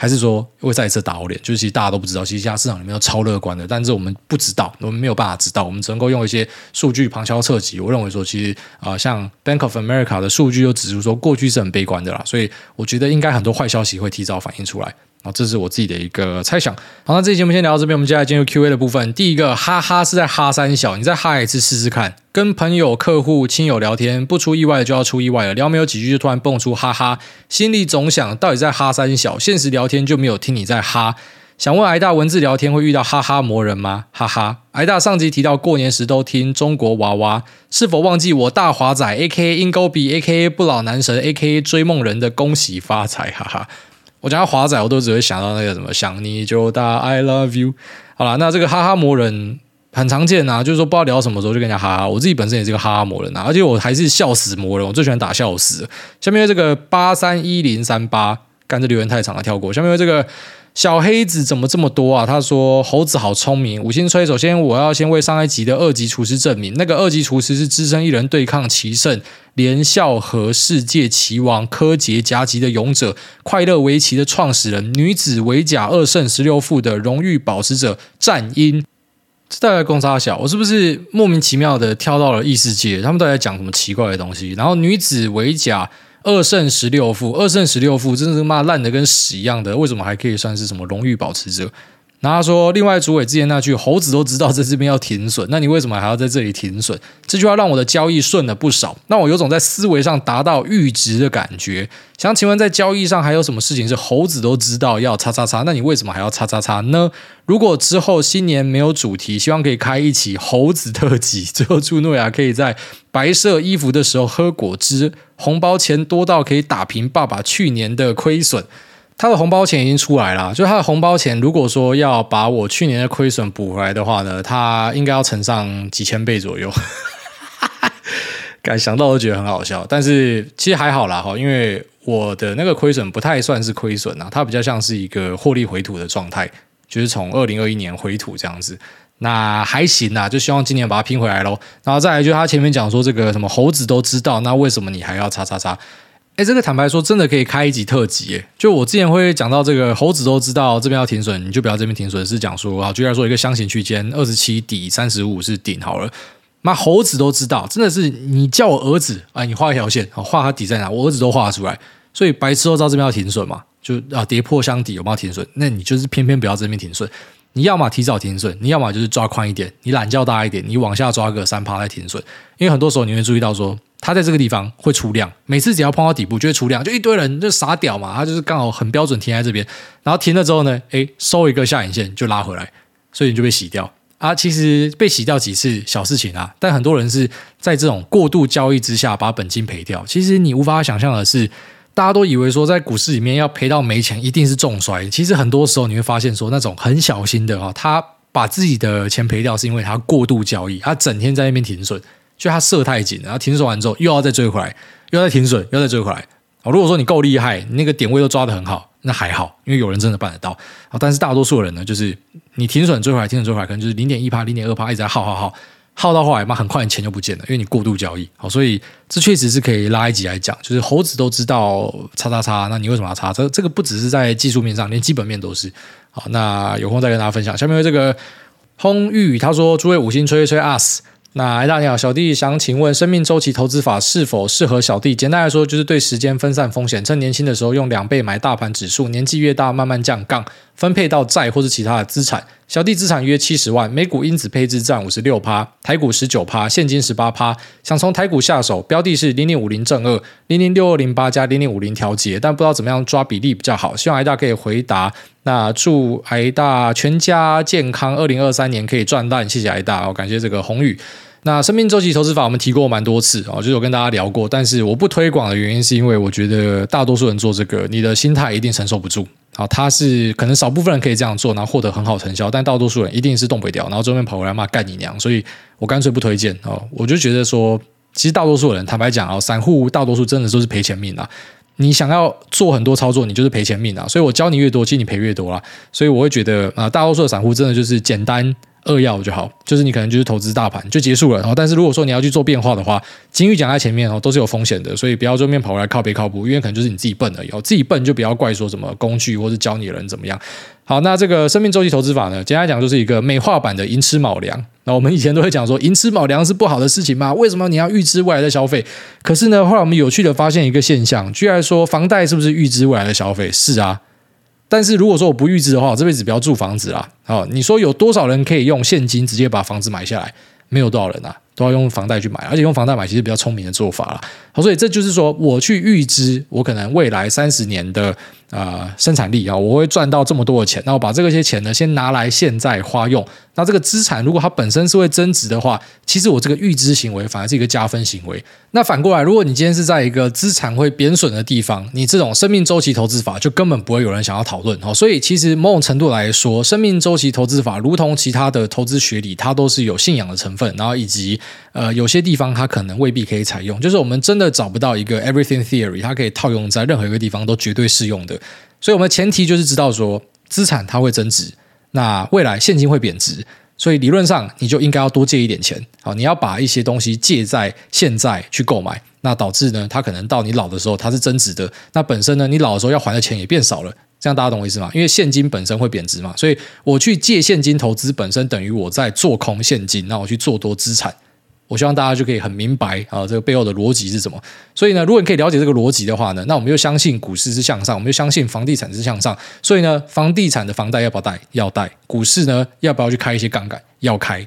还是说会再一次打我脸？就是其实大家都不知道，其实现在市场里面都超乐观的，但是我们不知道，我们没有办法知道，我们只能够用一些数据旁敲侧击。我认为说，其实啊、像 Bank of America 的数据又指出说，过去是很悲观的啦，所以我觉得应该很多坏消息会提早反映出来。好，这是我自己的一个猜想。好，那这期节目先聊到这边，我们接下来进入 Q&A 的部分。第一个，哈哈是在哈三小，你再哈一次试试看。跟朋友、客户、亲友聊天，不出意外的就要出意外了。聊没有几句就突然蹦出哈哈，心里总想到底在哈三小。现实聊天就没有听你在哈。想问癌大，文字聊天会遇到哈哈魔人吗？哈哈，癌大上集提到过年时都听中国娃娃，是否忘记我大华仔 A.K.A. 鹰钩鼻 A.K.A. 不老男神 A.K.A. 追梦人的恭喜发财？哈哈。我讲到华仔，我都只会想到那个什么想你就打 I love you。好了，那这个哈哈魔人很常见啊，就是说不知道聊什么时候就跟人家哈哈。我自己本身也是个哈哈魔人啊，而且我还是笑死魔人，我最喜欢打笑死。下面这个八三一零三八，干这留言太长了，跳过。下面这个。小黑子怎么这么多啊？他说猴子好聪明。五星吹，首先我要先为上一集的二级厨师证明，那个二级厨师是只身一人对抗棋圣、连笑和世界棋王柯洁夹击的勇者、快乐围棋的创始人、女子围甲二胜十六负的荣誉保持者战英。这大概公差小，我是不是莫名其妙的跳到了异世界？他们到底在讲什么奇怪的东西？然后女子围甲。二胜十六负，二胜十六负，真的是妈烂的跟屎一样的，为什么还可以算是什么荣誉保持者？然后他说，另外主委之前那句“猴子都知道在这边要停损”，那你为什么还要在这里停损？这句话让我的交易顺了不少，让我有种在思维上达到阈值的感觉。想请问，在交易上还有什么事情是猴子都知道要叉叉叉？那你为什么还要叉叉叉呢？如果之后新年没有主题，希望可以开一期猴子特辑。最后祝诺亚可以在白色衣服的时候喝果汁，红包钱多到可以打平爸爸去年的亏损。他的红包钱已经出来了，就他的红包钱，如果说要把我去年的亏损补回来的话呢，他应该要乘上几千倍左右。敢想到都觉得很好笑，但是其实还好啦哈，因为我的那个亏损不太算是亏损啊，它比较像是一个获利回吐的状态，就是从二零二一年回吐这样子，那还行啦，就希望今年把它拼回来喽。然后再来，就他前面讲说这个什么猴子都知道，那为什么你还要叉叉叉？哎，这个坦白说，真的可以开一集特辑。哎，就我之前会讲到这个猴子都知道这边要停损，你就不要这边停损。是讲说啊，举例来说，一个箱型区间二十七底三十五是顶好了。妈，猴子都知道，真的是你叫我儿子啊，你画一条线，画它底在哪，我儿子都画出来。所以白痴都知道这边要停损嘛，就啊跌破箱底有没有停损？那你就是偏偏不要这边停损。你要么提早停损，你要么就是抓宽一点，你懒觉大一点，你往下抓个三趴再停损。因为很多时候你会注意到说。它在这个地方会出量，每次只要碰到底部就会出量，就一堆人就傻屌嘛，他就是刚好很标准停在这边，然后停了之后呢，诶，收一个下影线就拉回来，所以你就被洗掉啊。其实被洗掉几次小事情啊，但很多人是在这种过度交易之下把本金赔掉。其实你无法想象的是，大家都以为说在股市里面要赔到没钱一定是重摔，其实很多时候你会发现说那种很小心的啊，他把自己的钱赔掉是因为他过度交易，他整天在那边停损。就他设太紧，然后停损完之后又要再追回来，又要再停损，又要再追回来。如果说你够厉害，你那个点位都抓得很好，那还好，因为有人真的办得到。但是大多数人呢，就是你停损追回来，停损追回来，可能就是零点一趴、零点二趴一直在耗耗耗，套到后来嘛，很快你钱就不见了，因为你过度交易。好，所以这确实是可以拉一集来讲，就是猴子都知道叉叉叉，那你为什么要叉？这这个不只是在技术面上，连基本面都是。好，那有空再跟大家分享。下面这个轰玉，他说：“诸位五星吹一吹 us。”那艾大你好，小弟想请问，生命周期投资法是否适合小弟？简单来说，就是对时间分散风险，趁年轻的时候用两倍买大盘指数，年纪越大慢慢降杠，分配到债或是其他的资产。小弟资产约七十万，美股因子配置占五十六趴，台股十九趴，现金十八趴。想从台股下手，标的是零零五零正二、零零六二零八加零零五零调节，但不知道怎么样抓比例比较好。希望艾大可以回答。那祝艾大全家健康，二零二三年可以赚烂，谢谢艾大，我感谢这个红宇。那生命周期投资法我们提过蛮多次啊，就是我跟大家聊过，但是我不推广的原因是因为我觉得大多数人做这个，你的心态一定承受不住啊。他是可能少部分人可以这样做，然后获得很好成效，但大多数人一定是动不掉，然后后面跑回来骂干你娘，所以我干脆不推荐哦。我就觉得说，其实大多数人坦白讲啊，散户大多数真的都是赔钱命啊。你想要做很多操作，你就是赔钱命啊。所以我教你越多，其实你赔越多啦。所以我会觉得啊，大多数的散户真的就是简单。扼要就好，就是你可能就是投资大盘就结束了。然后，但是如果说你要去做变化的话，金玉讲在前面哦，都是有风险的，所以不要正面跑过来靠北靠谱，因为可能就是你自己笨而已。哦自己笨就不要怪说什么工具或是教你的人怎么样。好，那这个生命周期投资法呢，简单来讲就是一个美化版的寅吃卯粮。我们以前都会讲说，寅吃卯粮是不好的事情嘛？为什么你要预支未来的消费？可是呢，后来我们有趣的发现一个现象，居然说房贷是不是预支未来的消费？是啊。但是如果说我不预支的话，我这辈子不要住房子啦。好，你说有多少人可以用现金直接把房子买下来？没有多少人啊，都要用房贷去买，而且用房贷买其实比较聪明的做法啦。好，所以这就是说，我去预支，我可能未来三十年的。呃，生产力啊，我会赚到这么多的钱，那我把这些钱呢，先拿来现在花用。那这个资产如果它本身是会增值的话，其实我这个预支行为反而是一个加分行为。那反过来，如果你今天是在一个资产会贬损的地方，你这种生命周期投资法就根本不会有人想要讨论哦。所以其实某种程度来说，生命周期投资法如同其他的投资学理，它都是有信仰的成分，然后以及呃有些地方它可能未必可以采用，就是我们真的找不到一个 everything theory，它可以套用在任何一个地方都绝对适用的。所以，我们前提就是知道说，资产它会增值，那未来现金会贬值，所以理论上你就应该要多借一点钱。好，你要把一些东西借在现在去购买，那导致呢，它可能到你老的时候它是增值的。那本身呢，你老的时候要还的钱也变少了。这样大家懂我意思吗？因为现金本身会贬值嘛，所以我去借现金投资，本身等于我在做空现金，那我去做多资产。我希望大家就可以很明白啊，这个背后的逻辑是什么。所以呢，如果你可以了解这个逻辑的话呢，那我们就相信股市是向上，我们就相信房地产是向上。所以呢，房地产的房贷要不要贷？要贷。股市呢，要不要去开一些杠杆？要开。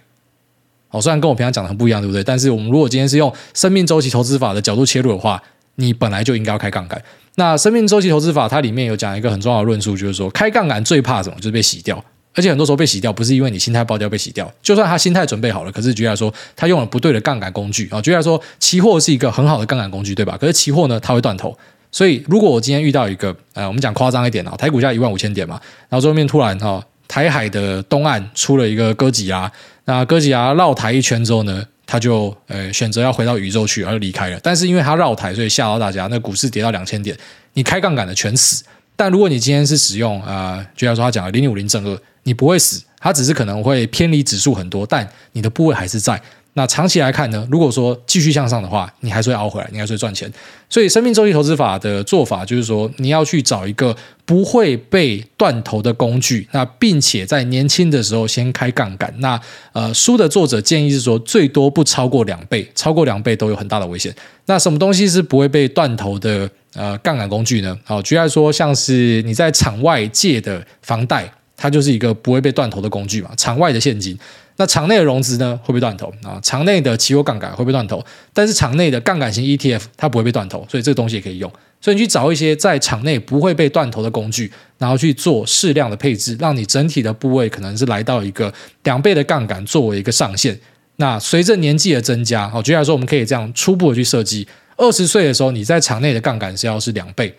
好，虽然跟我平常讲的很不一样，对不对？但是我们如果今天是用生命周期投资法的角度切入的话，你本来就应该要开杠杆。那生命周期投资法它里面有讲一个很重要的论述，就是说开杠杆最怕什么？就是被洗掉。而且很多时候被洗掉，不是因为你心态爆掉被洗掉，就算他心态准备好了，可是举例来说，他用了不对的杠杆工具啊。举例来说，期货是一个很好的杠杆工具，对吧？可是期货呢，它会断头。所以如果我今天遇到一个，呃，我们讲夸张一点啊，台股价一万五千点嘛，然后最后面突然哈，台海的东岸出了一个哥吉拉，那哥吉拉绕台一圈之后呢，他就呃选择要回到宇宙去，而离开了。但是因为他绕台，所以吓到大家，那股市跌到两千点，你开杠杆的全死。但如果你今天是使用呃，就像说，他讲的零点五零正二，你不会死。它只是可能会偏离指数很多，但你的部位还是在。那长期来看呢？如果说继续向上的话，你还是会熬回来，你还是会赚钱。所以，生命周期投资法的做法就是说，你要去找一个不会被断头的工具，那并且在年轻的时候先开杠杆。那呃，书的作者建议是说，最多不超过两倍，超过两倍都有很大的危险。那什么东西是不会被断头的呃杠杆工具呢？好，举例来说，像是你在场外借的房贷。它就是一个不会被断头的工具嘛，场外的现金，那场内的融资呢，会不会断头啊？场内的期货杠杆会不会断头？但是场内的杠杆型 ETF 它不会被断头，所以这个东西也可以用。所以你去找一些在场内不会被断头的工具，然后去做适量的配置，让你整体的部位可能是来到一个两倍的杠杆作为一个上限。那随着年纪的增加，好，举例来说，我们可以这样初步的去设计：二十岁的时候，你在场内的杠杆是要是两倍。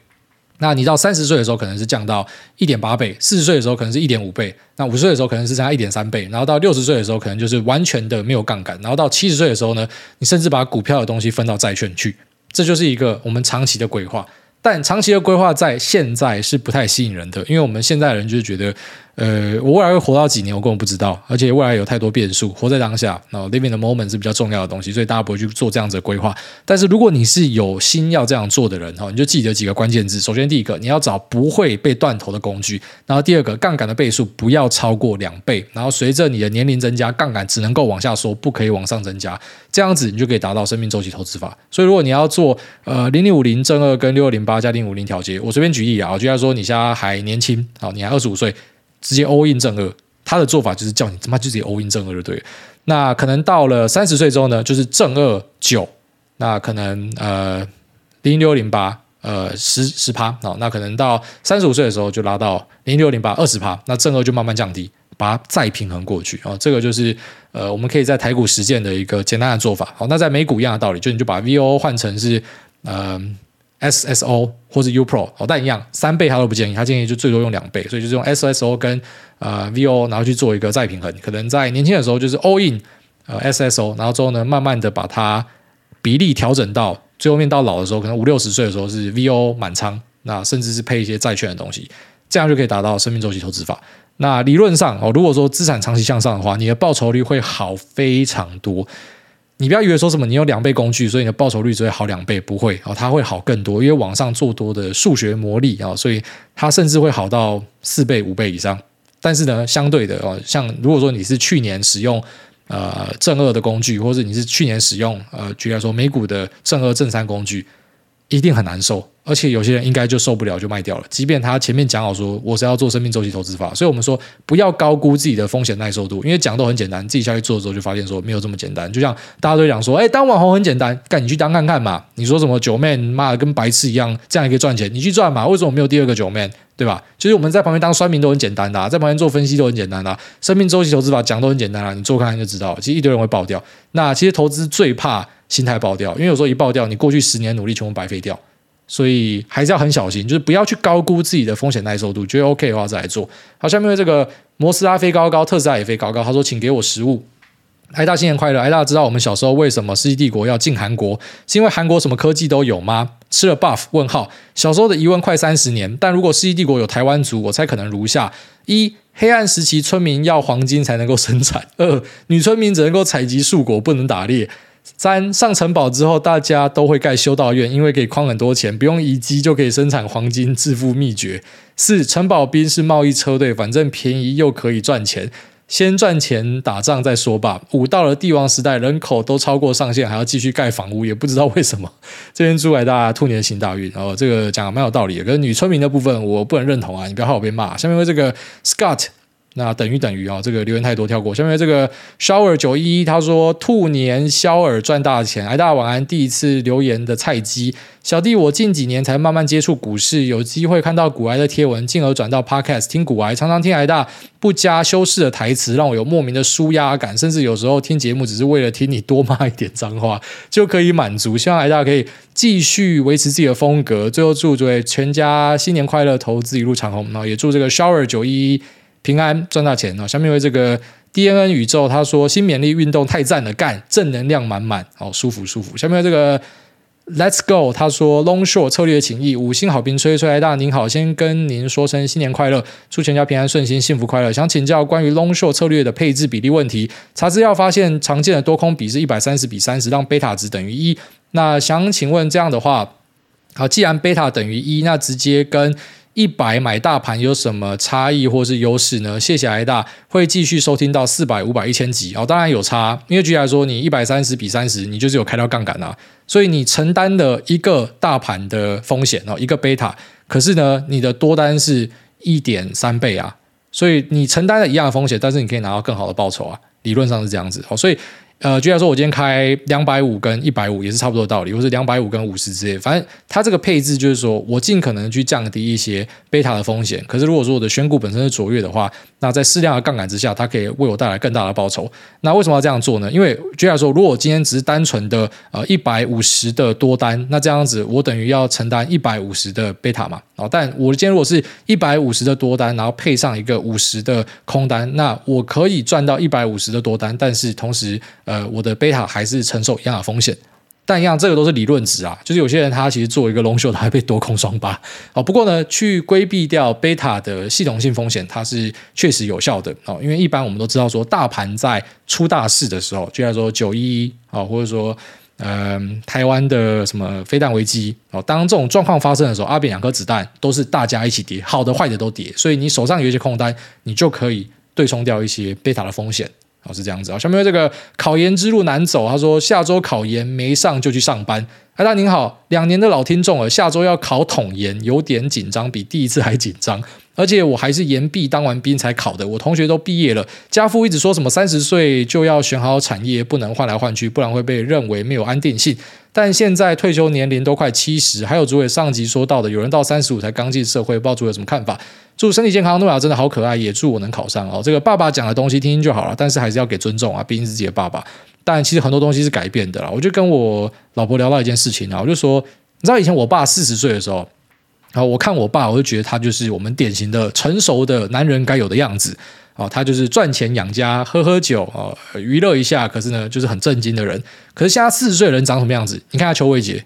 那你到三十岁的时候，可能是降到一点八倍；四十岁的时候，可能是一点五倍；那五十岁的时候，可能是增加一点三倍；然后到六十岁的时候，可能就是完全的没有杠杆；然后到七十岁的时候呢，你甚至把股票的东西分到债券去。这就是一个我们长期的规划。但长期的规划在现在是不太吸引人的，因为我们现在人就是觉得，呃，我未来会活到几年，我根本不知道，而且未来有太多变数，活在当下，那 living the moment 是比较重要的东西，所以大家不会去做这样子的规划。但是如果你是有心要这样做的人哈，你就记得几个关键字。首先，第一个，你要找不会被断头的工具；然后第二个，杠杆的倍数不要超过两倍；然后随着你的年龄增加，杠杆只能够往下缩，不可以往上增加。这样子你就可以达到生命周期投资法。所以，如果你要做呃零零五零正二跟六二零八加零五零调节，我随便举例啊，就像说你现在还年轻，好，你还二十五岁。直接 all in 正二，他的做法就是叫你他妈就直接 all in 正二就对。那可能到了三十岁之后呢，就是正二九，那可能呃零六零八呃十十趴，那可能到三十五岁的时候就拉到零六零八二十趴，那正二就慢慢降低，把它再平衡过去啊。这个就是呃我们可以在台股实践的一个简单的做法。好，那在美股一样的道理，就你就把 VOO 换成是呃。SSO 或者 U Pro 哦，但一样三倍他都不建议，他建议就最多用两倍，所以就是用 SSO 跟呃 VO 然后去做一个再平衡。可能在年轻的时候就是 All In 呃 SSO，然后之后呢慢慢的把它比例调整到最后面到老的时候，可能五六十岁的时候是 VO 满仓，那甚至是配一些债券的东西，这样就可以达到生命周期投资法。那理论上哦，如果说资产长期向上的话，你的报酬率会好非常多。你不要以为说什么你有两倍工具，所以你的报酬率只会好两倍，不会哦，它会好更多，因为往上做多的数学魔力啊，所以它甚至会好到四倍、五倍以上。但是呢，相对的哦，像如果说你是去年使用呃正二的工具，或者你是去年使用呃，举例来说美股的正二、正三工具，一定很难受。而且有些人应该就受不了就卖掉了，即便他前面讲好说我是要做生命周期投资法，所以我们说不要高估自己的风险耐受度，因为讲都很简单，自己下去做的时候就发现说没有这么简单。就像大家都讲说，哎，当网红很简单，干你去当看看嘛。你说什么九 man 妈的跟白痴一样，这样也可以赚钱，你去赚嘛。为什么没有第二个九 man？对吧？其实我们在旁边当酸民都很简单的，在旁边做分析都很简单的，生命周期投资法讲都很简单了，你做看看就知道。其实一堆人会爆掉。那其实投资最怕心态爆掉，因为有时候一爆掉，你过去十年努力全部白费掉。所以还是要很小心，就是不要去高估自己的风险耐受度。觉得 OK 的话再来做。好，下面这个摩斯拉飞高高，特斯拉也飞高高。他说：“请给我实物。”艾大新年快乐！艾大知道我们小时候为什么世纪帝国要进韩国？是因为韩国什么科技都有吗？吃了 buff？问号。小时候的疑问快三十年，但如果世纪帝国有台湾族，我猜可能如下：一、黑暗时期村民要黄金才能够生产；二、女村民只能够采集树果，不能打猎。三，上城堡之后，大家都会盖修道院，因为可以框很多钱，不用遗迹就可以生产黄金，致富秘诀。四，城堡兵是贸易车队，反正便宜又可以赚钱，先赚钱打仗再说吧。五，到了帝王时代，人口都超过上限，还要继续盖房屋，也不知道为什么。这边祝大家兔年行大运，然后这个讲的蛮有道理的。可是女村民的部分，我不能认同啊，你不要害我被骂。下面为这个 Scott。那等于等于啊，这个留言太多，跳过。下面这个 shower 九一一他说兔年肖尔赚大钱，哎，大晚安。第一次留言的菜鸡小弟，我近几年才慢慢接触股市，有机会看到股癌的贴文，进而转到 podcast 听股癌，常常听癌大不加修饰的台词，让我有莫名的舒压感，甚至有时候听节目只是为了听你多骂一点脏话就可以满足。希望癌大可以继续维持自己的风格。最后祝各位全家新年快乐，投资一路长虹。然后也祝这个 shower 九一一。平安赚大钱啊！下面为这个 DNN 宇宙，他说新勉励运动太赞了，干正能量满满，好舒服舒服。下面这个 Let's Go，他说 Long Short 策略情谊五星好评，吹吹来大您好，先跟您说声新年快乐，祝全家平安顺心，幸福快乐。想请教关于 Long Short 策略的配置比例问题，查资料发现常见的多空比是一百三十比三十，让贝塔值等于一。那想请问这样的话，好，既然贝塔等于一，那直接跟一百买大盘有什么差异或是优势呢？谢谢癌大，会继续收听到四百、五百、一千集哦。当然有差，因为举例来说，你一百三十比三十，你就是有开到杠杆啊，所以你承担了一个大盘的风险哦，一个贝塔。可是呢，你的多单是一点三倍啊，所以你承担了一样的风险，但是你可以拿到更好的报酬啊。理论上是这样子，好，所以。呃，就像说，我今天开两百五跟一百五也是差不多的道理，或是两百五跟五十之类，反正它这个配置就是说我尽可能去降低一些贝塔的风险。可是如果说我的选股本身是卓越的话，那在适量的杠杆之下，它可以为我带来更大的报酬。那为什么要这样做呢？因为就像说，如果我今天只是单纯的呃一百五十的多单，那这样子我等于要承担一百五十的贝塔嘛。哦，但我今天如果是一百五十的多单，然后配上一个五十的空单，那我可以赚到一百五十的多单，但是同时呃呃我的贝塔还是承受一样的风险。但一样，这个都是理论值啊，就是有些人他其实做一个 long short，他还被多空双八哦。不过呢，去规避掉贝塔的系统性风险，它是确实有效的哦。因为一般我们都知道说，大盘在出大事的时候，就像说九一一啊，或者说嗯台湾的什么飞弹危机哦，当这种状况发生的时候，阿扁两颗子弹都是大家一起跌，好的坏的都跌，所以你手上有一些空单，你就可以对冲掉一些贝塔的风险。哦，是这样子啊。下面这个考研之路难走，他说下周考研没上就去上班。哎大您好，两年的老听众了，下周要考统研，有点紧张，比第一次还紧张。而且我还是延毕当完兵才考的，我同学都毕业了。家父一直说什么三十岁就要选好产业，不能换来换去，不然会被认为没有安定性。但现在退休年龄都快七十，还有主委上集说到的，有人到三十五才刚进社会，不知道主委有什么看法？祝身体健康，诺亚真的好可爱，也祝我能考上哦。这个爸爸讲的东西听听就好了，但是还是要给尊重啊，毕竟是自己的爸爸。但其实很多东西是改变的啦。我就跟我老婆聊到一件事情啊，我就说，你知道以前我爸四十岁的时候，然后我看我爸，我就觉得他就是我们典型的成熟的男人该有的样子啊，他就是赚钱养家，喝喝酒啊，娱乐一下，可是呢，就是很正经的人。可是现在四十岁人长什么样子？你看下邱伟杰。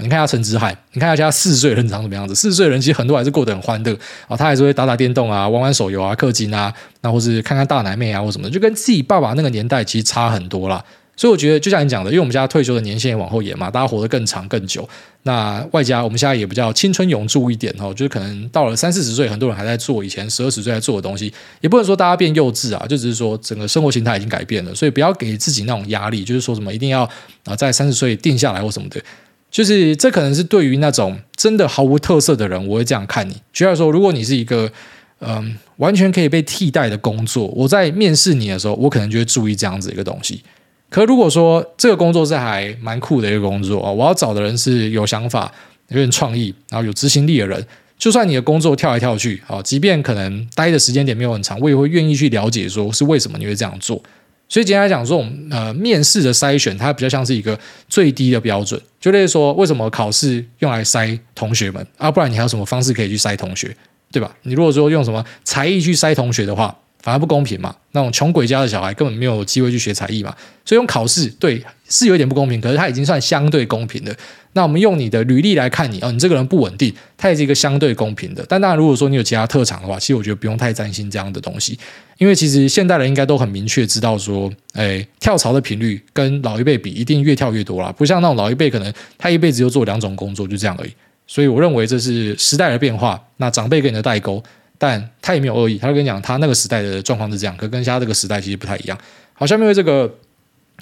你看下陈之海，你看一下四十岁的人长什么样子？四十岁人其实很多还是过得很欢乐啊，他还是会打打电动啊，玩玩手游啊，氪金啊，那或是看看大奶妹啊或什么的，就跟自己爸爸那个年代其实差很多啦。所以我觉得，就像你讲的，因为我们家退休的年限也往后延嘛，大家活得更长更久。那外加我们现在也比较青春永驻一点哦，就是可能到了三四十岁，很多人还在做以前十二十岁在做的东西，也不能说大家变幼稚啊，就只是说整个生活形态已经改变了，所以不要给自己那种压力，就是说什么一定要啊在三十岁定下来或什么的。就是这可能是对于那种真的毫无特色的人，我会这样看你。举例说，如果你是一个嗯完全可以被替代的工作，我在面试你的时候，我可能就会注意这样子一个东西。可如果说这个工作是还蛮酷的一个工作啊，我要找的人是有想法、有点创意，然后有执行力的人。就算你的工作跳来跳去啊，即便可能待的时间点没有很长，我也会愿意去了解，说是为什么你会这样做。所以简单来讲，这种呃面试的筛选，它比较像是一个最低的标准。就类似说，为什么考试用来筛同学们啊？不然你还有什么方式可以去筛同学，对吧？你如果说用什么才艺去筛同学的话，反而不公平嘛。那种穷鬼家的小孩根本没有机会去学才艺嘛。所以用考试，对，是有一点不公平，可是它已经算相对公平的。那我们用你的履历来看你哦，你这个人不稳定，它也是一个相对公平的。但当然，如果说你有其他特长的话，其实我觉得不用太担心这样的东西，因为其实现代人应该都很明确知道说，哎，跳槽的频率跟老一辈比，一定越跳越多啦。不像那种老一辈，可能他一辈子就做两种工作，就这样而已。所以我认为这是时代的变化。那长辈跟你的代沟，但他也没有恶意，他就跟你讲，他那个时代的状况是这样，可跟现在这个时代其实不太一样。好，下面为这个。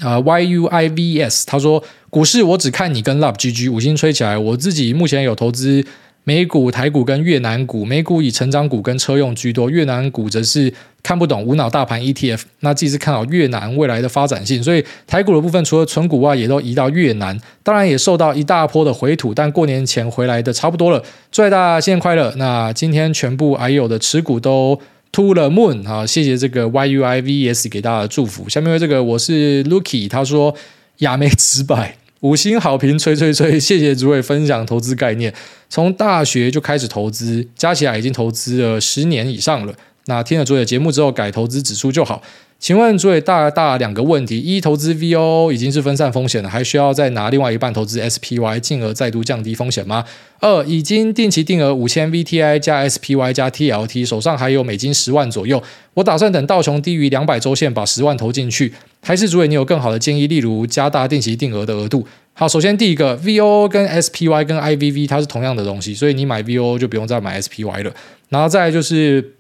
啊、，YUIVS，他说股市我只看你跟 Love GG 五星吹起来。我自己目前有投资美股、台股跟越南股，美股以成长股跟车用居多，越南股则是看不懂无脑大盘 ETF。那自己是看好越南未来的发展性，所以台股的部分除了存股外，也都移到越南。当然也受到一大波的回吐，但过年前回来的差不多了。祝大家新年快乐！那今天全部还有的持股都。To the moon 啊！谢谢这个 YUIVS 给大家的祝福。下面这个我是 Lucky，他说亚美直白五星好评，吹吹吹！谢谢诸位分享投资概念，从大学就开始投资，加起来已经投资了十年以上了。那听了诸位的节目之后，改投资指数就好。请问诸位大大两个问题：一、投资 VOO 已经是分散风险了，还需要再拿另外一半投资 SPY，进而再度降低风险吗？二、已经定期定额五千 VTI 加 SPY 加 TLT，手上还有美金十万左右，我打算等道琼低于两百周线把十万投进去，还是诸位你有更好的建议，例如加大定期定额的额度？好，首先第一个 VOO 跟 SPY 跟 IVV 它是同样的东西，所以你买 VOO 就不用再买 SPY 了，然后再就是。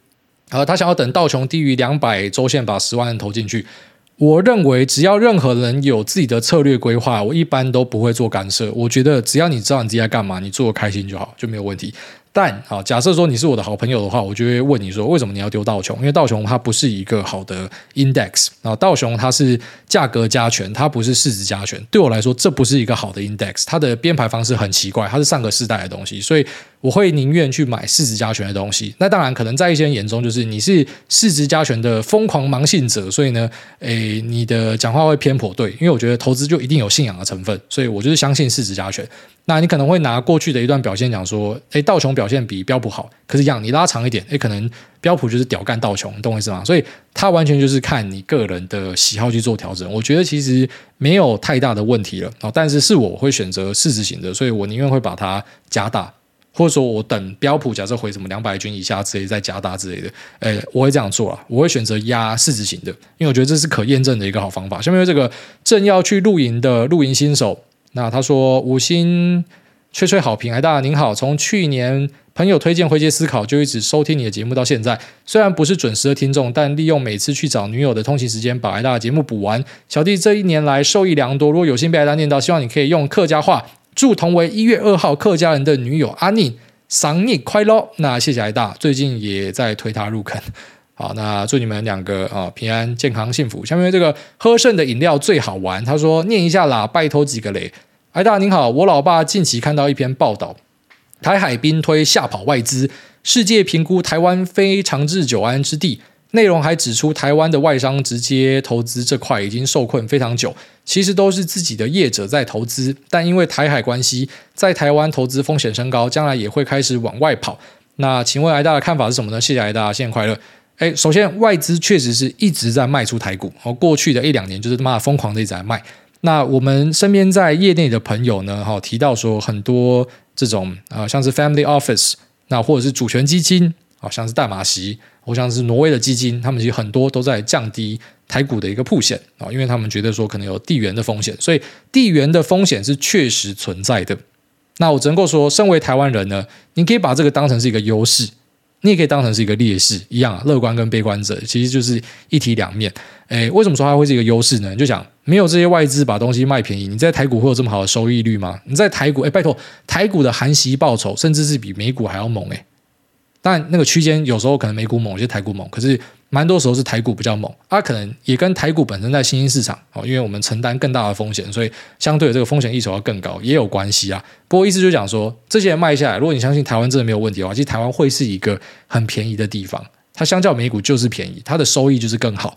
呃，他想要等道琼低于两百周线，把十万人投进去。我认为，只要任何人有自己的策略规划，我一般都不会做干涉。我觉得，只要你知道你自己在干嘛，你做开心就好，就没有问题。但啊，假设说你是我的好朋友的话，我就会问你说，为什么你要丢道琼？因为道琼它不是一个好的 index 啊，道琼它是价格加权，它不是市值加权。对我来说，这不是一个好的 index，它的编排方式很奇怪，它是上个世代的东西，所以我会宁愿去买市值加权的东西。那当然，可能在一些人眼中，就是你是市值加权的疯狂盲信者，所以呢，诶，你的讲话会偏颇对，因为我觉得投资就一定有信仰的成分，所以我就是相信市值加权。那你可能会拿过去的一段表现讲说，诶，道琼表现比标普好，可是一样，你拉长一点，诶，可能标普就是屌干道琼，你懂我意思吗？所以它完全就是看你个人的喜好去做调整。我觉得其实没有太大的问题了啊，但是是我会选择市值型的，所以我宁愿会把它加大。或者说我等标普假设回什么两百均以下之类再加大之类的，诶，我会这样做啊，我会选择压市值型的，因为我觉得这是可验证的一个好方法。下面这个正要去露营的露营新手，那他说五星吹吹好评，哎，大您好，从去年朋友推荐灰阶思考就一直收听你的节目到现在，虽然不是准时的听众，但利用每次去找女友的通勤时间把挨大的节目补完。小弟这一年来受益良多，如果有幸被挨大念到，希望你可以用客家话。祝同为一月二号客家人的女友阿宁生日快乐！那谢谢挨大，最近也在推他入坑。好，那祝你们两个啊平安健康幸福。下面这个喝剩的饮料最好玩，他说念一下啦，拜托几个雷。挨大您好，我老爸近期看到一篇报道，台海兵推吓跑外资，世界评估台湾非长治久安之地。内容还指出，台湾的外商直接投资这块已经受困非常久，其实都是自己的业者在投资，但因为台海关系，在台湾投资风险升高，将来也会开始往外跑。那请问挨大的看法是什么呢？谢谢挨大，新年快乐。诶，首先外资确实是一直在卖出台股，哦，过去的一两年就是他妈疯狂的一直在卖。那我们身边在业内的朋友呢，哈，提到说很多这种啊、像是 Family Office，那或者是主权基金，啊，像是淡马锡。我像是挪威的基金，他们其实很多都在降低台股的一个曝险啊，因为他们觉得说可能有地缘的风险，所以地缘的风险是确实存在的。那我只能够说，身为台湾人呢，你可以把这个当成是一个优势，你也可以当成是一个劣势，一样，乐观跟悲观者其实就是一体两面。诶，为什么说它会是一个优势呢？你就想没有这些外资把东西卖便宜，你在台股会有这么好的收益率吗？你在台股，诶，拜托，台股的含息报酬甚至是比美股还要猛诶。但那个区间有时候可能美股猛，有些台股猛，可是蛮多时候是台股比较猛。啊，可能也跟台股本身在新兴市场哦，因为我们承担更大的风险，所以相对的这个风险溢酬要更高，也有关系啊。不过意思就讲说，这些人卖下来，如果你相信台湾真的没有问题的话，其实台湾会是一个很便宜的地方。它相较美股就是便宜，它的收益就是更好。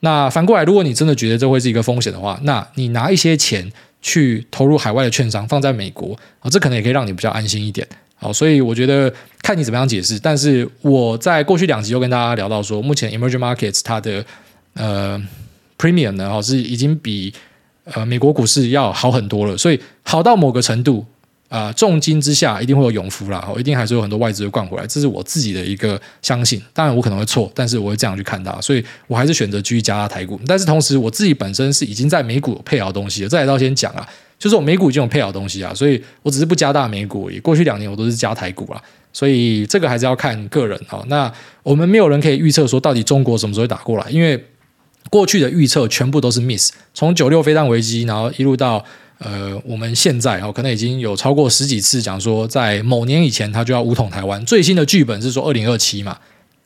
那反过来，如果你真的觉得这会是一个风险的话，那你拿一些钱去投入海外的券商，放在美国啊，这可能也可以让你比较安心一点。好，所以我觉得看你怎么样解释。但是我在过去两集又跟大家聊到说，目前 emerging markets 它的呃 premium 呢，哦是已经比呃美国股市要好很多了。所以好到某个程度啊、重金之下一定会有勇夫啦，哦，一定还是有很多外资会灌回来。这是我自己的一个相信。当然我可能会错，但是我会这样去看它。所以我还是选择继续加大台股。但是同时我自己本身是已经在美股有配好东西了。这来到先讲啊。就是我美股已经有配好东西啊，所以我只是不加大美股而已。过去两年我都是加台股啦，所以这个还是要看个人啊。那我们没有人可以预测说到底中国什么时候会打过来，因为过去的预测全部都是 miss。从九六飞弹危机，然后一路到呃我们现在哦，可能已经有超过十几次讲说在某年以前他就要武统台湾。最新的剧本是说二零二七嘛，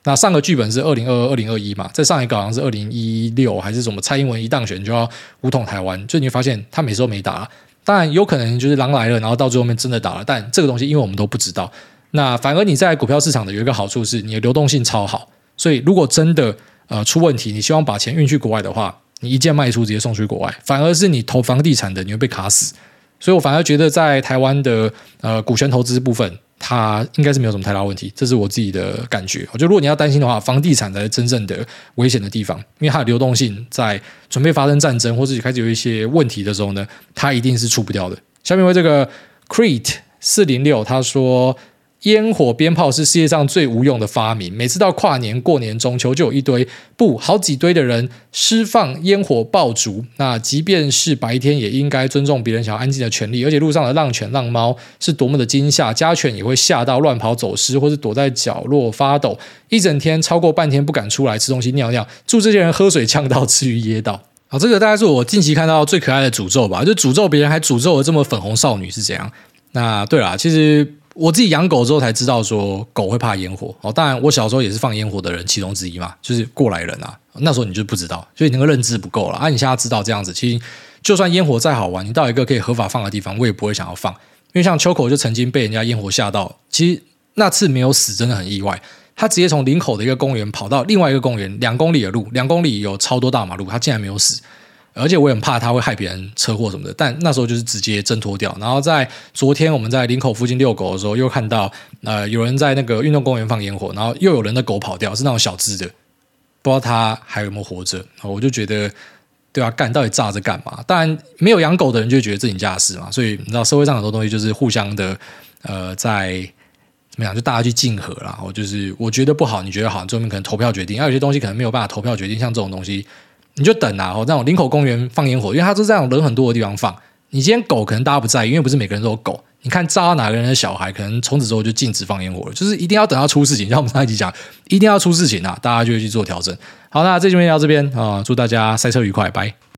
那上个剧本是二零二二、二零二一嘛，在上一个好像是二零一六还是什么？蔡英文一当选就要武统台湾，就你会发现他每次都没打。当然有可能就是狼来了，然后到最后面真的打了，但这个东西因为我们都不知道。那反而你在股票市场的有一个好处是，你的流动性超好。所以如果真的呃出问题，你希望把钱运去国外的话，你一键卖出直接送去国外。反而是你投房地产的，你会被卡死。所以我反而觉得在台湾的呃股权投资部分。它应该是没有什么太大问题，这是我自己的感觉。我觉得如果你要担心的话，房地产才是真正的危险的地方，因为它的流动性在准备发生战争或者开始有一些问题的时候呢，它一定是出不掉的。下面为这个 Crete 四零六他说。烟火鞭炮是世界上最无用的发明。每次到跨年、过年、中秋，就有一堆不好几堆的人释放烟火爆竹。那即便是白天，也应该尊重别人想要安静的权利。而且路上的浪犬、浪猫是多么的惊吓，家犬也会吓到乱跑走失，或是躲在角落发抖，一整天超过半天不敢出来吃东西、尿尿。祝这些人喝水呛到，吃鱼噎到。好，这个大概是我近期看到最可爱的诅咒吧？就诅咒别人，还诅咒了这么粉红少女是怎样？那对啦，其实。我自己养狗之后才知道说狗会怕烟火哦，当然我小时候也是放烟火的人其中之一嘛，就是过来人啊。那时候你就不知道，所以你那个认知不够了啊。你现在知道这样子，其实就算烟火再好玩，你到一个可以合法放的地方，我也不会想要放。因为像秋口就曾经被人家烟火吓到，其实那次没有死，真的很意外。他直接从林口的一个公园跑到另外一个公园，两公里的路，两公里有超多大马路，他竟然没有死。而且我也很怕它会害别人车祸什么的。但那时候就是直接挣脱掉。然后在昨天我们在林口附近遛狗的时候，又看到呃有人在那个运动公园放烟火，然后又有人的狗跑掉，是那种小只的，不知道它还有没有活着。我就觉得，对啊，干到底炸着干嘛？当然没有养狗的人就觉得自己家的事嘛。所以你知道社会上很多东西就是互相的呃在。怎么样？就大家去竞合，然后就是我觉得不好，你觉得好，最后面可能投票决定。而有些东西可能没有办法投票决定，像这种东西，你就等啊。哦，那种林口公园放烟火，因为它是这样人很多的地方放。你今天狗可能大家不在意，因为不是每个人都有狗。你看炸到哪个人的小孩，可能从此之后就禁止放烟火了。就是一定要等到出事情，像我们上一集讲，一定要出事情啊，大家就会去做调整。好，那这期就到这边啊，祝大家赛车愉快，拜。